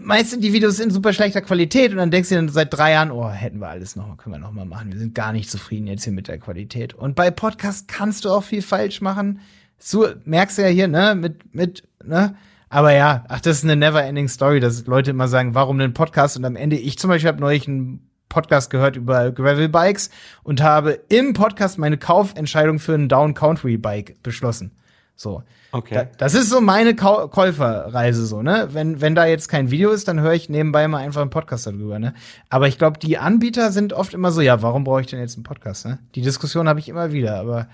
Meist sind die Videos in super schlechter Qualität und dann denkst du dann seit drei Jahren, oh, hätten wir alles noch, können wir noch mal machen. Wir sind gar nicht zufrieden jetzt hier mit der Qualität. Und bei Podcast kannst du auch viel falsch machen. So merkst du ja hier, ne, mit, mit, ne. Aber ja, ach, das ist eine never-ending Story, dass Leute immer sagen, warum einen Podcast? Und am Ende, ich zum Beispiel habe neulich einen Podcast gehört über Gravel Bikes und habe im Podcast meine Kaufentscheidung für ein Down Country Bike beschlossen. So. Okay. Da, das ist so meine Kau Käuferreise so, ne? Wenn, wenn da jetzt kein Video ist, dann höre ich nebenbei mal einfach einen Podcast darüber, ne? Aber ich glaube, die Anbieter sind oft immer so, ja, warum brauche ich denn jetzt einen Podcast, ne? Die Diskussion habe ich immer wieder, aber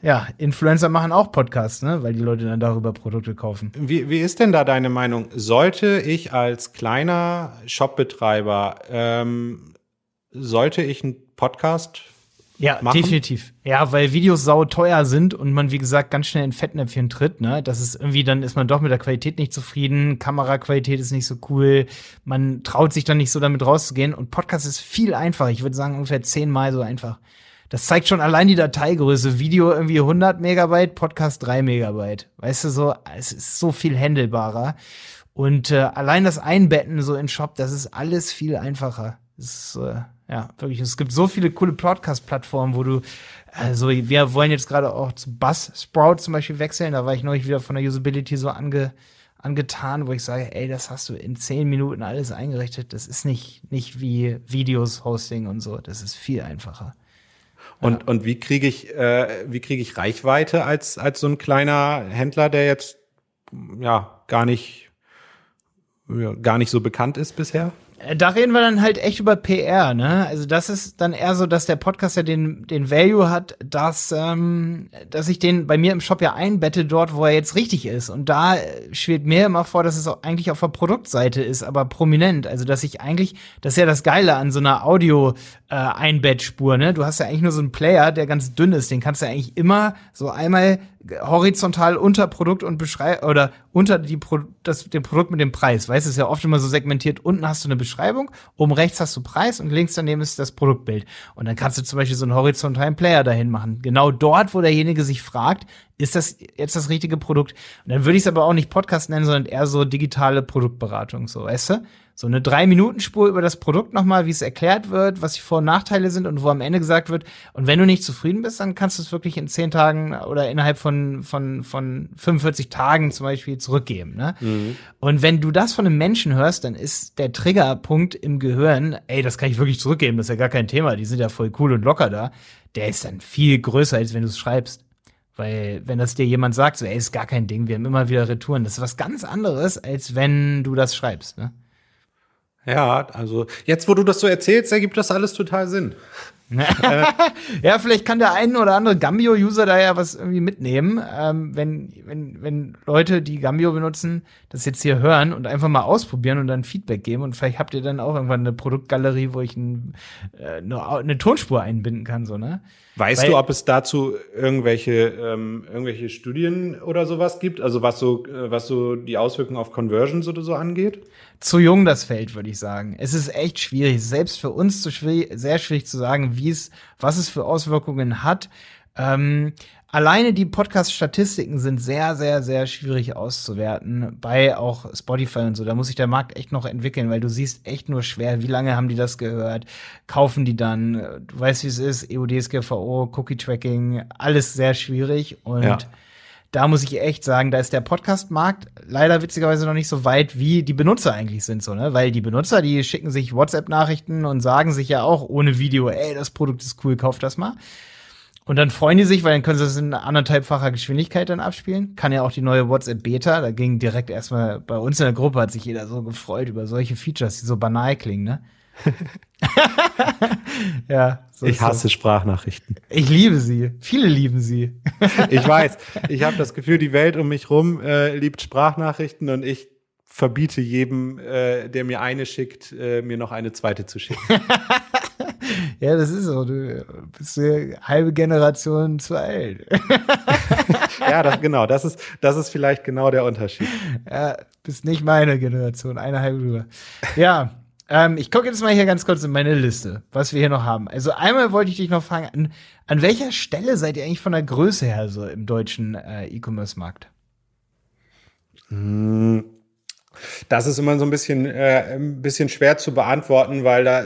ja, Influencer machen auch Podcasts, ne? weil die Leute dann darüber Produkte kaufen. Wie, wie ist denn da deine Meinung? Sollte ich als kleiner Shopbetreiber, ähm, sollte ich einen Podcast ja, machen? definitiv. Ja, weil Videos sau teuer sind und man, wie gesagt, ganz schnell in Fettnäpfchen tritt, ne? Das ist irgendwie, dann ist man doch mit der Qualität nicht zufrieden, Kameraqualität ist nicht so cool, man traut sich dann nicht so damit rauszugehen und Podcast ist viel einfacher. Ich würde sagen, ungefähr zehnmal so einfach. Das zeigt schon allein die Dateigröße. Video irgendwie 100 Megabyte, Podcast 3 Megabyte. Weißt du, so, es ist so viel handelbarer. Und äh, allein das Einbetten so in Shop, das ist alles viel einfacher. Das ist, äh, ja, wirklich. Es gibt so viele coole Podcast-Plattformen, wo du, also wir wollen jetzt gerade auch zu Buzzsprout zum Beispiel wechseln. Da war ich neulich wieder von der Usability so ange, angetan, wo ich sage, ey, das hast du in zehn Minuten alles eingerichtet. Das ist nicht, nicht wie Videos, Hosting und so. Das ist viel einfacher. Und, ja. und wie kriege ich, äh, wie kriege ich Reichweite als, als so ein kleiner Händler, der jetzt ja gar nicht, gar nicht so bekannt ist bisher? Äh, da reden wir dann halt echt über PR, ne? Also das ist dann eher so, dass der Podcast ja den, den Value hat, dass, ähm, dass ich den bei mir im Shop ja einbette dort, wo er jetzt richtig ist. Und da schwebt mir immer vor, dass es auch eigentlich auf der Produktseite ist, aber prominent. Also dass ich eigentlich, das ist ja das Geile an so einer Audio äh, Einbettspur, ne? Du hast ja eigentlich nur so einen Player, der ganz dünn ist, den kannst du eigentlich immer so einmal horizontal unter Produkt und Beschreibung oder unter die Pro das, dem Produkt mit dem Preis. Weißt du, ist ja oft immer so segmentiert. Unten hast du eine Beschreibung, oben rechts hast du Preis und links daneben ist das Produktbild. Und dann kannst du zum Beispiel so einen horizontalen Player dahin machen. Genau dort, wo derjenige sich fragt, ist das jetzt das richtige Produkt? Und dann würde ich es aber auch nicht Podcast nennen, sondern eher so digitale Produktberatung, so, weißt du? So eine Drei-Minuten-Spur über das Produkt nochmal, wie es erklärt wird, was die Vor- und Nachteile sind und wo am Ende gesagt wird, und wenn du nicht zufrieden bist, dann kannst du es wirklich in zehn Tagen oder innerhalb von, von, von 45 Tagen zum Beispiel zurückgeben. Ne? Mhm. Und wenn du das von einem Menschen hörst, dann ist der Triggerpunkt im Gehirn, ey, das kann ich wirklich zurückgeben, das ist ja gar kein Thema, die sind ja voll cool und locker da, der ist dann viel größer, als wenn du es schreibst. Weil, wenn das dir jemand sagt, so, ey, ist gar kein Ding, wir haben immer wieder Retouren, das ist was ganz anderes, als wenn du das schreibst, ne? Ja, also jetzt, wo du das so erzählst, ergibt das alles total Sinn. ja, vielleicht kann der ein oder andere Gambio-User da ja was irgendwie mitnehmen, ähm, wenn, wenn, wenn Leute, die Gambio benutzen, das jetzt hier hören und einfach mal ausprobieren und dann Feedback geben. Und vielleicht habt ihr dann auch irgendwann eine Produktgalerie, wo ich ein, äh, eine, eine Tonspur einbinden kann, so, ne? Weißt Weil, du, ob es dazu irgendwelche, ähm, irgendwelche Studien oder sowas gibt? Also was so, äh, was so die Auswirkungen auf Conversions oder so angeht? Zu jung das Feld, würde ich sagen. Es ist echt schwierig, selbst für uns zu schwierig, sehr schwierig zu sagen, wie es, was es für Auswirkungen hat. Ähm, alleine die Podcast-Statistiken sind sehr, sehr, sehr schwierig auszuwerten bei auch Spotify und so. Da muss sich der Markt echt noch entwickeln, weil du siehst echt nur schwer, wie lange haben die das gehört, kaufen die dann, du weißt, wie es ist, EUDSGVO, Cookie-Tracking, alles sehr schwierig und ja. Da muss ich echt sagen, da ist der Podcast-Markt leider witzigerweise noch nicht so weit, wie die Benutzer eigentlich sind, so, ne? Weil die Benutzer, die schicken sich WhatsApp-Nachrichten und sagen sich ja auch ohne Video, ey, das Produkt ist cool, kauf das mal. Und dann freuen die sich, weil dann können sie das in anderthalbfacher Geschwindigkeit dann abspielen. Kann ja auch die neue WhatsApp Beta. Da ging direkt erstmal bei uns in der Gruppe hat sich jeder so gefreut über solche Features, die so banal klingen, ne? ja. So ich hasse das. Sprachnachrichten. Ich liebe sie. Viele lieben sie. ich weiß. Ich habe das Gefühl, die Welt um mich rum äh, liebt Sprachnachrichten und ich verbiete jedem, äh, der mir eine schickt, äh, mir noch eine zweite zu schicken. ja, das ist so. Du bist eine halbe Generation zu alt. ja, das, genau. Das ist, das ist vielleicht genau der Unterschied. Ja, bist nicht meine Generation, eine halbe drüber. Ja. Ähm, ich gucke jetzt mal hier ganz kurz in meine Liste, was wir hier noch haben. Also einmal wollte ich dich noch fragen, an, an welcher Stelle seid ihr eigentlich von der Größe her so im deutschen äh, E-Commerce-Markt? Hm, das ist immer so ein bisschen, äh, ein bisschen schwer zu beantworten, weil da,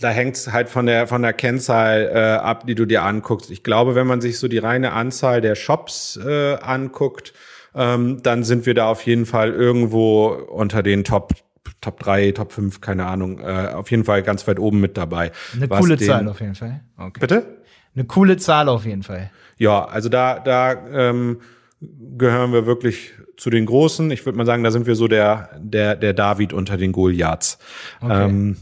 da hängt es halt von der, von der Kennzahl äh, ab, die du dir anguckst. Ich glaube, wenn man sich so die reine Anzahl der Shops äh, anguckt, ähm, dann sind wir da auf jeden Fall irgendwo unter den Top Top 3, Top 5, keine Ahnung, äh, auf jeden Fall ganz weit oben mit dabei. Eine coole den, Zahl auf jeden Fall. Okay. Bitte? Eine coole Zahl auf jeden Fall. Ja, also da, da ähm, gehören wir wirklich zu den Großen. Ich würde mal sagen, da sind wir so der, der, der David unter den Goliaths. Okay. Ähm,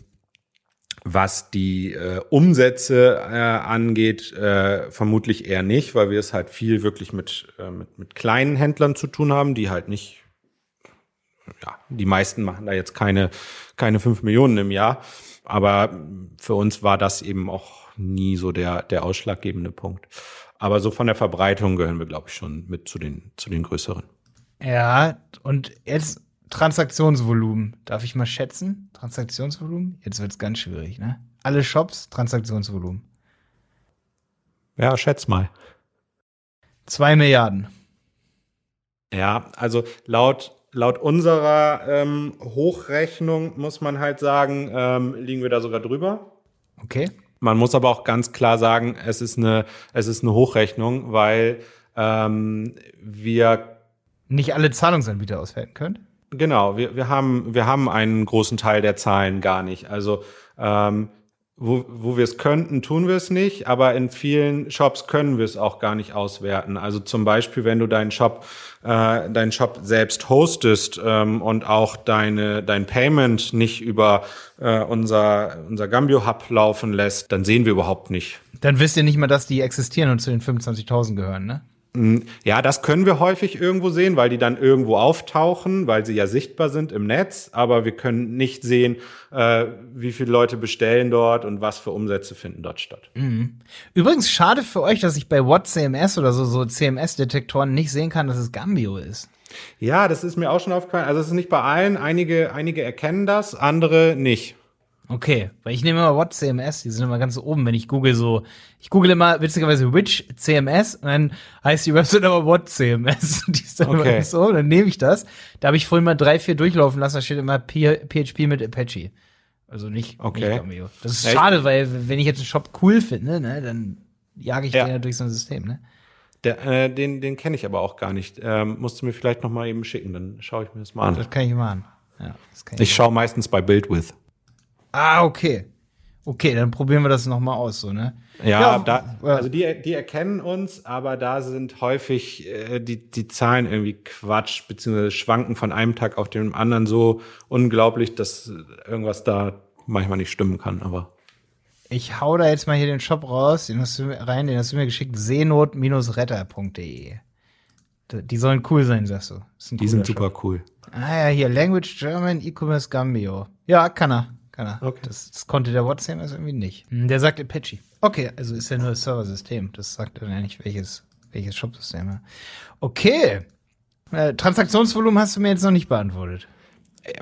Was die äh, Umsätze äh, angeht, äh, vermutlich eher nicht, weil wir es halt viel wirklich mit, äh, mit, mit kleinen Händlern zu tun haben, die halt nicht, ja, die meisten machen da jetzt keine, keine fünf Millionen im Jahr. Aber für uns war das eben auch nie so der, der ausschlaggebende Punkt. Aber so von der Verbreitung gehören wir, glaube ich, schon mit zu den, zu den größeren. Ja, und jetzt Transaktionsvolumen. Darf ich mal schätzen? Transaktionsvolumen? Jetzt wird es ganz schwierig, ne? Alle Shops, Transaktionsvolumen. Ja, schätz mal. Zwei Milliarden. Ja, also laut, laut unserer ähm, Hochrechnung muss man halt sagen, ähm, liegen wir da sogar drüber. Okay. Man muss aber auch ganz klar sagen, es ist eine, es ist eine Hochrechnung, weil ähm, wir nicht alle Zahlungsanbieter auswerten können. Genau, wir, wir, haben, wir haben einen großen Teil der Zahlen gar nicht. Also ähm, wo, wo wir es könnten, tun wir es nicht, aber in vielen Shops können wir es auch gar nicht auswerten. Also zum Beispiel, wenn du deinen Shop, äh, deinen Shop selbst hostest ähm, und auch deine, dein Payment nicht über äh, unser, unser Gambio Hub laufen lässt, dann sehen wir überhaupt nicht. Dann wisst ihr nicht mal, dass die existieren und zu den 25.000 gehören, ne? Ja, das können wir häufig irgendwo sehen, weil die dann irgendwo auftauchen, weil sie ja sichtbar sind im Netz, aber wir können nicht sehen, äh, wie viele Leute bestellen dort und was für Umsätze finden dort statt. Mhm. Übrigens schade für euch, dass ich bei WhatCMS oder so, so CMS-Detektoren nicht sehen kann, dass es Gambio ist. Ja, das ist mir auch schon aufgefallen. Also es ist nicht bei allen. Einige, einige erkennen das, andere nicht. Okay, weil ich nehme immer What CMS, die sind immer ganz oben, wenn ich google so, ich google immer witzigerweise Which CMS und dann heißt die Website aber What CMS. die ist dann okay. immer ganz oben, dann nehme ich das. Da habe ich vorhin mal drei, vier durchlaufen lassen, da steht immer PHP mit Apache. Also nicht, okay. nicht Das ist Echt? schade, weil wenn ich jetzt einen Shop cool finde, ne, dann jage ich ja. den ja durch so ein System, ne? Der, äh, den den kenne ich aber auch gar nicht. Ähm, musst du mir vielleicht noch mal eben schicken, dann schaue ich mir das mal an. Das kann ich mal an. Ja, das kann ich ich schaue meistens bei BuildWith. Ah, okay. Okay, dann probieren wir das nochmal aus, so, ne? Ja, ja da, also die, die erkennen uns, aber da sind häufig äh, die, die Zahlen irgendwie Quatsch, beziehungsweise schwanken von einem Tag auf den anderen so unglaublich, dass irgendwas da manchmal nicht stimmen kann, aber. Ich hau da jetzt mal hier den Shop raus, den hast du rein, den hast du mir geschickt, seenot-retter.de. Die sollen cool sein, sagst du. Die sind super Shop. cool. Ah ja, hier, Language German E-Commerce Gambio. Ja, kann er. Kann er. Okay. Das, das konnte der WhatsApp also irgendwie nicht. Hm, der sagt Apache. Okay, also ist ja nur das Serversystem. Das sagt dann ja nicht, welches, welches Shop-System. Okay. Äh, Transaktionsvolumen hast du mir jetzt noch nicht beantwortet.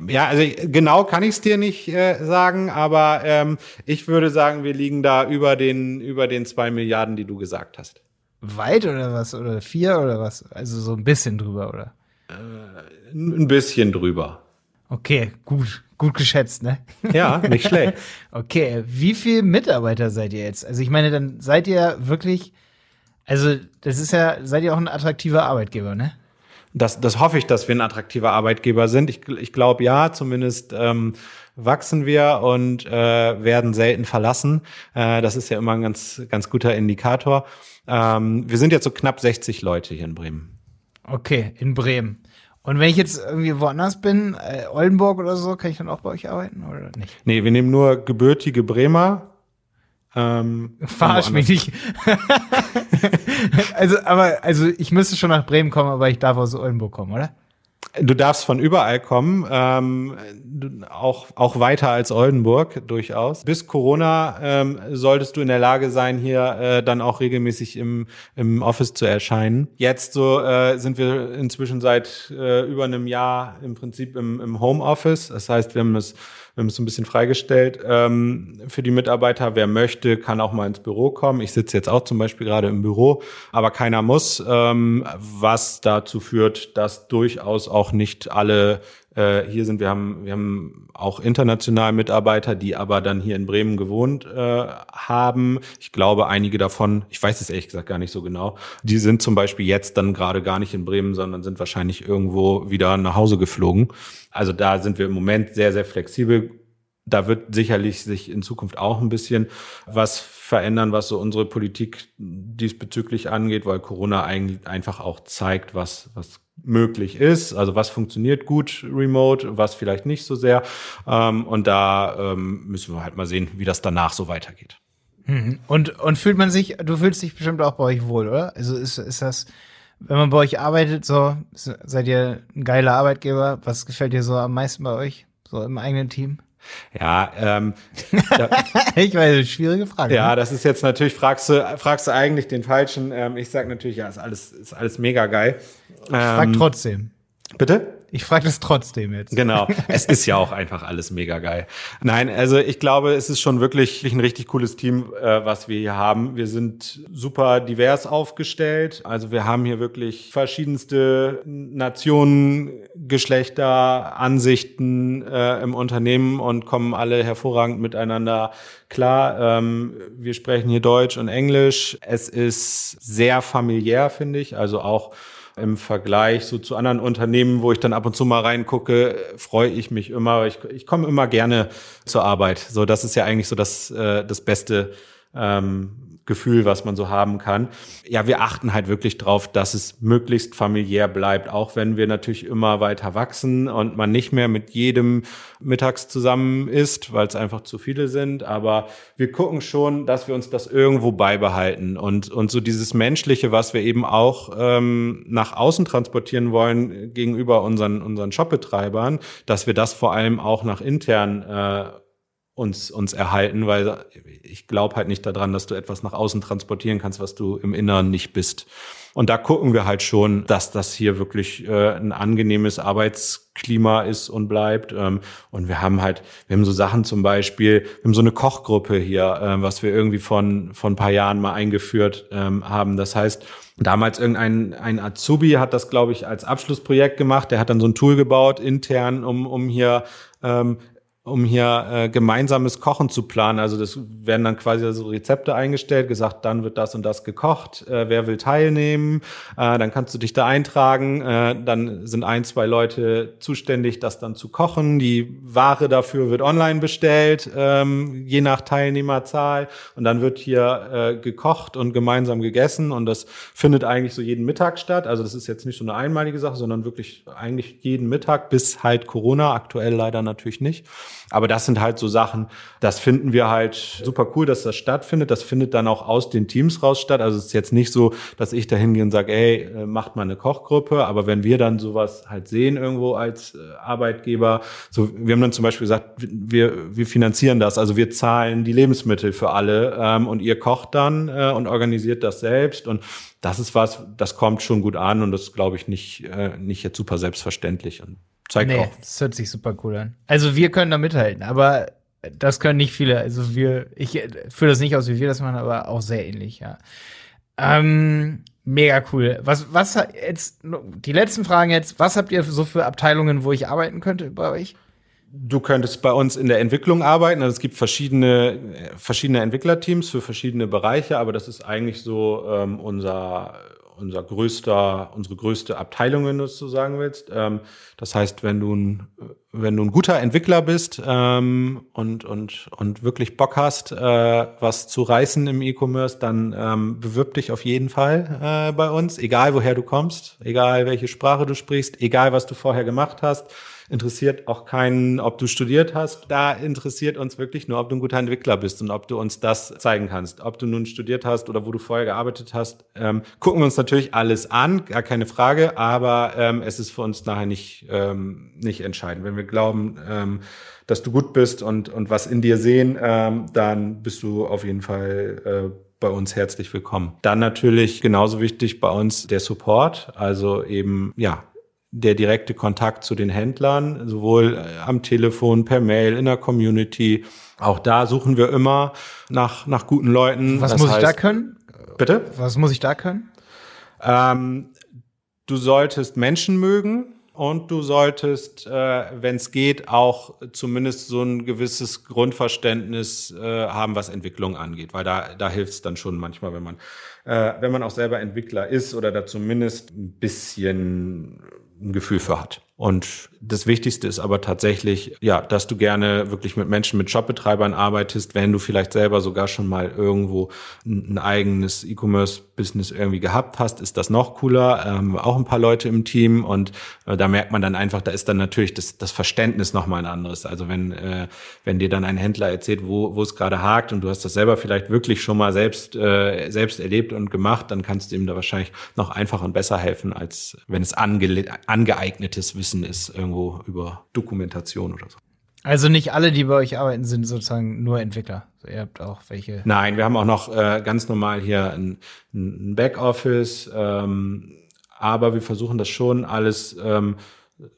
Ja, also genau kann ich es dir nicht äh, sagen, aber ähm, ich würde sagen, wir liegen da über den über den zwei Milliarden, die du gesagt hast. Weit oder was? Oder vier oder was? Also so ein bisschen drüber, oder? Äh, ein bisschen drüber. Okay, gut. Gut geschätzt, ne? Ja, nicht schlecht. okay, wie viele Mitarbeiter seid ihr jetzt? Also ich meine, dann seid ihr wirklich, also das ist ja, seid ihr auch ein attraktiver Arbeitgeber, ne? Das, das hoffe ich, dass wir ein attraktiver Arbeitgeber sind. Ich, ich glaube ja, zumindest ähm, wachsen wir und äh, werden selten verlassen. Äh, das ist ja immer ein ganz, ganz guter Indikator. Ähm, wir sind jetzt so knapp 60 Leute hier in Bremen. Okay, in Bremen. Und wenn ich jetzt irgendwie woanders bin, äh, Oldenburg oder so, kann ich dann auch bei euch arbeiten oder nicht? Nee, wir nehmen nur gebürtige Bremer. Ähm, Verarsch mich nicht. also, aber, also ich müsste schon nach Bremen kommen, aber ich darf aus Oldenburg kommen, oder? Du darfst von überall kommen, ähm, auch, auch weiter als Oldenburg durchaus. Bis Corona ähm, solltest du in der Lage sein, hier äh, dann auch regelmäßig im, im Office zu erscheinen. Jetzt so äh, sind wir inzwischen seit äh, über einem Jahr im Prinzip im, im Homeoffice. Das heißt, wir haben es wir haben es so ein bisschen freigestellt ähm, für die Mitarbeiter. Wer möchte, kann auch mal ins Büro kommen. Ich sitze jetzt auch zum Beispiel gerade im Büro, aber keiner muss, ähm, was dazu führt, dass durchaus auch nicht alle äh, hier sind. Wir haben, wir haben auch international Mitarbeiter, die aber dann hier in Bremen gewohnt äh, haben. Ich glaube, einige davon, ich weiß es ehrlich gesagt gar nicht so genau, die sind zum Beispiel jetzt dann gerade gar nicht in Bremen, sondern sind wahrscheinlich irgendwo wieder nach Hause geflogen. Also da sind wir im Moment sehr, sehr flexibel. Da wird sicherlich sich in Zukunft auch ein bisschen was verändern, was so unsere Politik diesbezüglich angeht, weil Corona eigentlich einfach auch zeigt, was, was möglich ist. Also was funktioniert gut remote, was vielleicht nicht so sehr. Ähm, und da ähm, müssen wir halt mal sehen, wie das danach so weitergeht. Mhm. Und, und fühlt man sich, du fühlst dich bestimmt auch bei euch wohl, oder? Also ist, ist das, wenn man bei euch arbeitet, so, seid ihr ein geiler Arbeitgeber? Was gefällt dir so am meisten bei euch? So im eigenen Team? Ja, ähm, ja. ich weiß, schwierige Frage. Ja, ne? das ist jetzt natürlich, fragst du, fragst du eigentlich den Falschen. Ähm, ich sag natürlich, ja, ist alles, ist alles mega geil. Ich frag ähm, trotzdem. Bitte? Ich frage das trotzdem jetzt. Genau. Es ist ja auch einfach alles mega geil. Nein, also ich glaube, es ist schon wirklich ein richtig cooles Team, äh, was wir hier haben. Wir sind super divers aufgestellt. Also wir haben hier wirklich verschiedenste Nationen, Geschlechter, Ansichten äh, im Unternehmen und kommen alle hervorragend miteinander klar. Ähm, wir sprechen hier Deutsch und Englisch. Es ist sehr familiär, finde ich. Also auch im Vergleich so zu anderen Unternehmen, wo ich dann ab und zu mal reingucke, freue ich mich immer. Ich, ich komme immer gerne zur Arbeit. So, das ist ja eigentlich so das, äh, das Beste, ähm, Gefühl, was man so haben kann. Ja, wir achten halt wirklich drauf, dass es möglichst familiär bleibt, auch wenn wir natürlich immer weiter wachsen und man nicht mehr mit jedem mittags zusammen isst, weil es einfach zu viele sind. Aber wir gucken schon, dass wir uns das irgendwo beibehalten und, und so dieses Menschliche, was wir eben auch ähm, nach außen transportieren wollen gegenüber unseren, unseren Shopbetreibern, dass wir das vor allem auch nach intern äh, uns, uns erhalten, weil ich glaube halt nicht daran, dass du etwas nach außen transportieren kannst, was du im Inneren nicht bist. Und da gucken wir halt schon, dass das hier wirklich äh, ein angenehmes Arbeitsklima ist und bleibt. Ähm, und wir haben halt, wir haben so Sachen zum Beispiel, wir haben so eine Kochgruppe hier, äh, was wir irgendwie von, von ein paar Jahren mal eingeführt ähm, haben. Das heißt, Damals irgendein ein Azubi hat das, glaube ich, als Abschlussprojekt gemacht. Der hat dann so ein Tool gebaut intern, um, um hier ähm, um hier äh, gemeinsames Kochen zu planen. Also das werden dann quasi so Rezepte eingestellt, gesagt, dann wird das und das gekocht, äh, wer will teilnehmen, äh, dann kannst du dich da eintragen, äh, dann sind ein, zwei Leute zuständig, das dann zu kochen. Die Ware dafür wird online bestellt, ähm, je nach Teilnehmerzahl und dann wird hier äh, gekocht und gemeinsam gegessen und das findet eigentlich so jeden Mittag statt. Also das ist jetzt nicht so eine einmalige Sache, sondern wirklich eigentlich jeden Mittag bis halt Corona, aktuell leider natürlich nicht. Aber das sind halt so Sachen, das finden wir halt super cool, dass das stattfindet. Das findet dann auch aus den Teams raus statt. Also es ist jetzt nicht so, dass ich da hingehe und sage, ey, äh, macht mal eine Kochgruppe. Aber wenn wir dann sowas halt sehen irgendwo als äh, Arbeitgeber, so, wir haben dann zum Beispiel gesagt, wir, wir finanzieren das. Also wir zahlen die Lebensmittel für alle ähm, und ihr kocht dann äh, und organisiert das selbst. Und das ist was, das kommt schon gut an und das glaube ich nicht, äh, nicht jetzt super selbstverständlich. Und Zeigt nee, auch. Das hört sich super cool an. Also wir können da mithalten, aber das können nicht viele. Also wir, ich führe das nicht aus, wie wir das machen, aber auch sehr ähnlich, ja. Ähm, mega cool. Was, was jetzt, die letzten Fragen jetzt, was habt ihr so für Abteilungen, wo ich arbeiten könnte bei euch? Du könntest bei uns in der Entwicklung arbeiten. Also es gibt verschiedene, verschiedene Entwicklerteams für verschiedene Bereiche, aber das ist eigentlich so ähm, unser unser größter, unsere größte Abteilung, wenn du es so sagen willst. Ähm, das heißt, wenn du ein, wenn du ein guter Entwickler bist ähm, und, und, und wirklich Bock hast, äh, was zu reißen im E-Commerce, dann ähm, bewirb dich auf jeden Fall äh, bei uns, egal woher du kommst, egal welche Sprache du sprichst, egal was du vorher gemacht hast interessiert auch keinen, ob du studiert hast. Da interessiert uns wirklich nur, ob du ein guter Entwickler bist und ob du uns das zeigen kannst. Ob du nun studiert hast oder wo du vorher gearbeitet hast, ähm, gucken wir uns natürlich alles an, gar keine Frage, aber ähm, es ist für uns nachher nicht, ähm, nicht entscheidend. Wenn wir glauben, ähm, dass du gut bist und, und was in dir sehen, ähm, dann bist du auf jeden Fall äh, bei uns herzlich willkommen. Dann natürlich genauso wichtig bei uns der Support, also eben ja der direkte Kontakt zu den Händlern, sowohl äh, am Telefon, per Mail, in der Community. Auch da suchen wir immer nach, nach guten Leuten. Was das muss heißt, ich da können? Bitte? Was muss ich da können? Ähm, du solltest Menschen mögen und du solltest, äh, wenn es geht, auch zumindest so ein gewisses Grundverständnis äh, haben, was Entwicklung angeht, weil da, da hilft es dann schon manchmal, wenn man, äh, wenn man auch selber Entwickler ist oder da zumindest ein bisschen ein Gefühl für hat. Und das Wichtigste ist aber tatsächlich, ja, dass du gerne wirklich mit Menschen, mit Shopbetreibern arbeitest, wenn du vielleicht selber sogar schon mal irgendwo ein, eigenes E-Commerce-Business irgendwie gehabt hast, ist das noch cooler. Ähm, auch ein paar Leute im Team und äh, da merkt man dann einfach, da ist dann natürlich das, das Verständnis nochmal ein anderes. Also wenn, äh, wenn dir dann ein Händler erzählt, wo, wo es gerade hakt und du hast das selber vielleicht wirklich schon mal selbst, äh, selbst erlebt und gemacht, dann kannst du ihm da wahrscheinlich noch einfacher und besser helfen, als wenn es ange angeeignetes Wissen ist, irgendwo über Dokumentation oder so. Also nicht alle, die bei euch arbeiten, sind sozusagen nur Entwickler. So, ihr habt auch welche. Nein, wir haben auch noch äh, ganz normal hier ein, ein Backoffice, ähm, aber wir versuchen das schon alles ähm,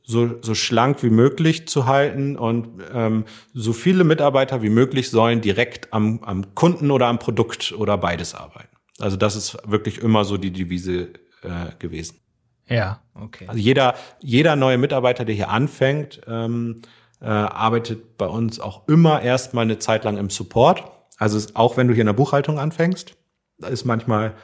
so, so schlank wie möglich zu halten und ähm, so viele Mitarbeiter wie möglich sollen direkt am, am Kunden oder am Produkt oder beides arbeiten. Also das ist wirklich immer so die Devise äh, gewesen. Ja, okay. Also jeder, jeder neue Mitarbeiter, der hier anfängt, ähm, äh, arbeitet bei uns auch immer erstmal eine Zeit lang im Support. Also auch wenn du hier in der Buchhaltung anfängst, da ist manchmal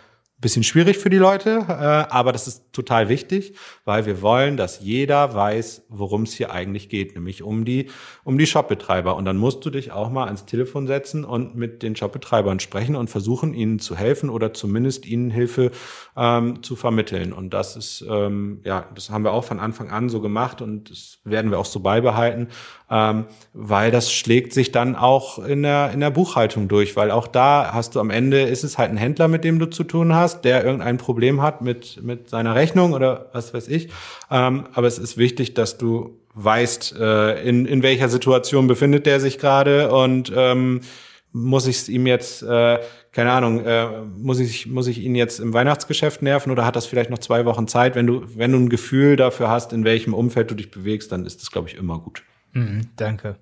bisschen schwierig für die Leute, äh, aber das ist total wichtig, weil wir wollen, dass jeder weiß, worum es hier eigentlich geht, nämlich um die um die Shopbetreiber. Und dann musst du dich auch mal ans Telefon setzen und mit den Shopbetreibern sprechen und versuchen, ihnen zu helfen oder zumindest ihnen Hilfe ähm, zu vermitteln. Und das ist ähm, ja, das haben wir auch von Anfang an so gemacht und das werden wir auch so beibehalten, ähm, weil das schlägt sich dann auch in der in der Buchhaltung durch, weil auch da hast du am Ende ist es halt ein Händler, mit dem du zu tun hast hast, der irgendein Problem hat mit, mit seiner Rechnung oder was weiß ich. Ähm, aber es ist wichtig, dass du weißt, äh, in, in welcher Situation befindet der sich gerade und ähm, muss ich es ihm jetzt, äh, keine Ahnung, äh, muss ich muss ich ihn jetzt im Weihnachtsgeschäft nerven oder hat das vielleicht noch zwei Wochen Zeit? Wenn du wenn du ein Gefühl dafür hast, in welchem Umfeld du dich bewegst, dann ist das glaube ich immer gut. Mhm, danke.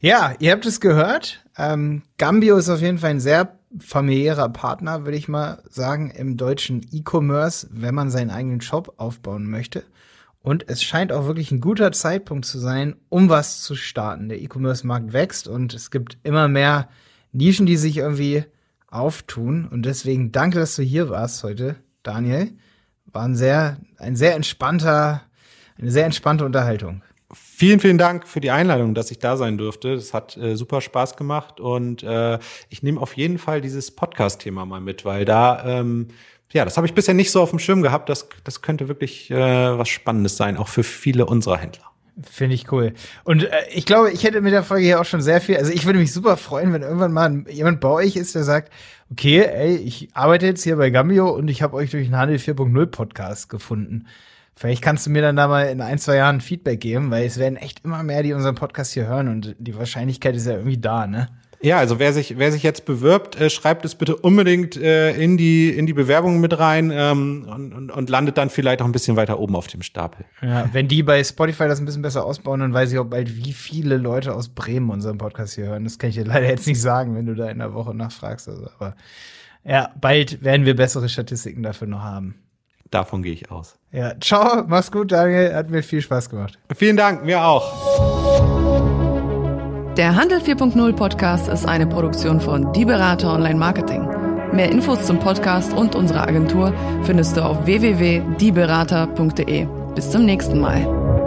Ja, ihr habt es gehört. Ähm, Gambio ist auf jeden Fall ein sehr familiärer Partner, würde ich mal sagen, im deutschen E-Commerce, wenn man seinen eigenen Shop aufbauen möchte. Und es scheint auch wirklich ein guter Zeitpunkt zu sein, um was zu starten. Der E-Commerce-Markt wächst und es gibt immer mehr Nischen, die sich irgendwie auftun. Und deswegen danke, dass du hier warst heute, Daniel. War ein sehr, ein sehr entspannter, eine sehr entspannte Unterhaltung. Vielen, vielen Dank für die Einladung, dass ich da sein durfte. Das hat äh, super Spaß gemacht und äh, ich nehme auf jeden Fall dieses Podcast-Thema mal mit, weil da, ähm, ja, das habe ich bisher nicht so auf dem Schirm gehabt. Das, das könnte wirklich äh, was Spannendes sein, auch für viele unserer Händler. Finde ich cool. Und äh, ich glaube, ich hätte mit der Folge hier auch schon sehr viel. Also ich würde mich super freuen, wenn irgendwann mal jemand bei euch ist, der sagt, okay, ey, ich arbeite jetzt hier bei Gambio und ich habe euch durch den Handel 4.0 Podcast gefunden. Vielleicht kannst du mir dann da mal in ein, zwei Jahren Feedback geben, weil es werden echt immer mehr, die unseren Podcast hier hören und die Wahrscheinlichkeit ist ja irgendwie da, ne? Ja, also wer sich, wer sich jetzt bewirbt, äh, schreibt es bitte unbedingt äh, in, die, in die Bewerbung mit rein ähm, und, und, und landet dann vielleicht auch ein bisschen weiter oben auf dem Stapel. Ja, wenn die bei Spotify das ein bisschen besser ausbauen, dann weiß ich auch bald, wie viele Leute aus Bremen unseren Podcast hier hören. Das kann ich dir leider jetzt nicht sagen, wenn du da in der Woche nachfragst. Also, aber ja, bald werden wir bessere Statistiken dafür noch haben. Davon gehe ich aus. Ja, ciao, mach's gut, Daniel. Hat mir viel Spaß gemacht. Vielen Dank, mir auch. Der Handel 4.0 Podcast ist eine Produktion von Die Berater Online Marketing. Mehr Infos zum Podcast und unserer Agentur findest du auf www.dieberater.de. Bis zum nächsten Mal.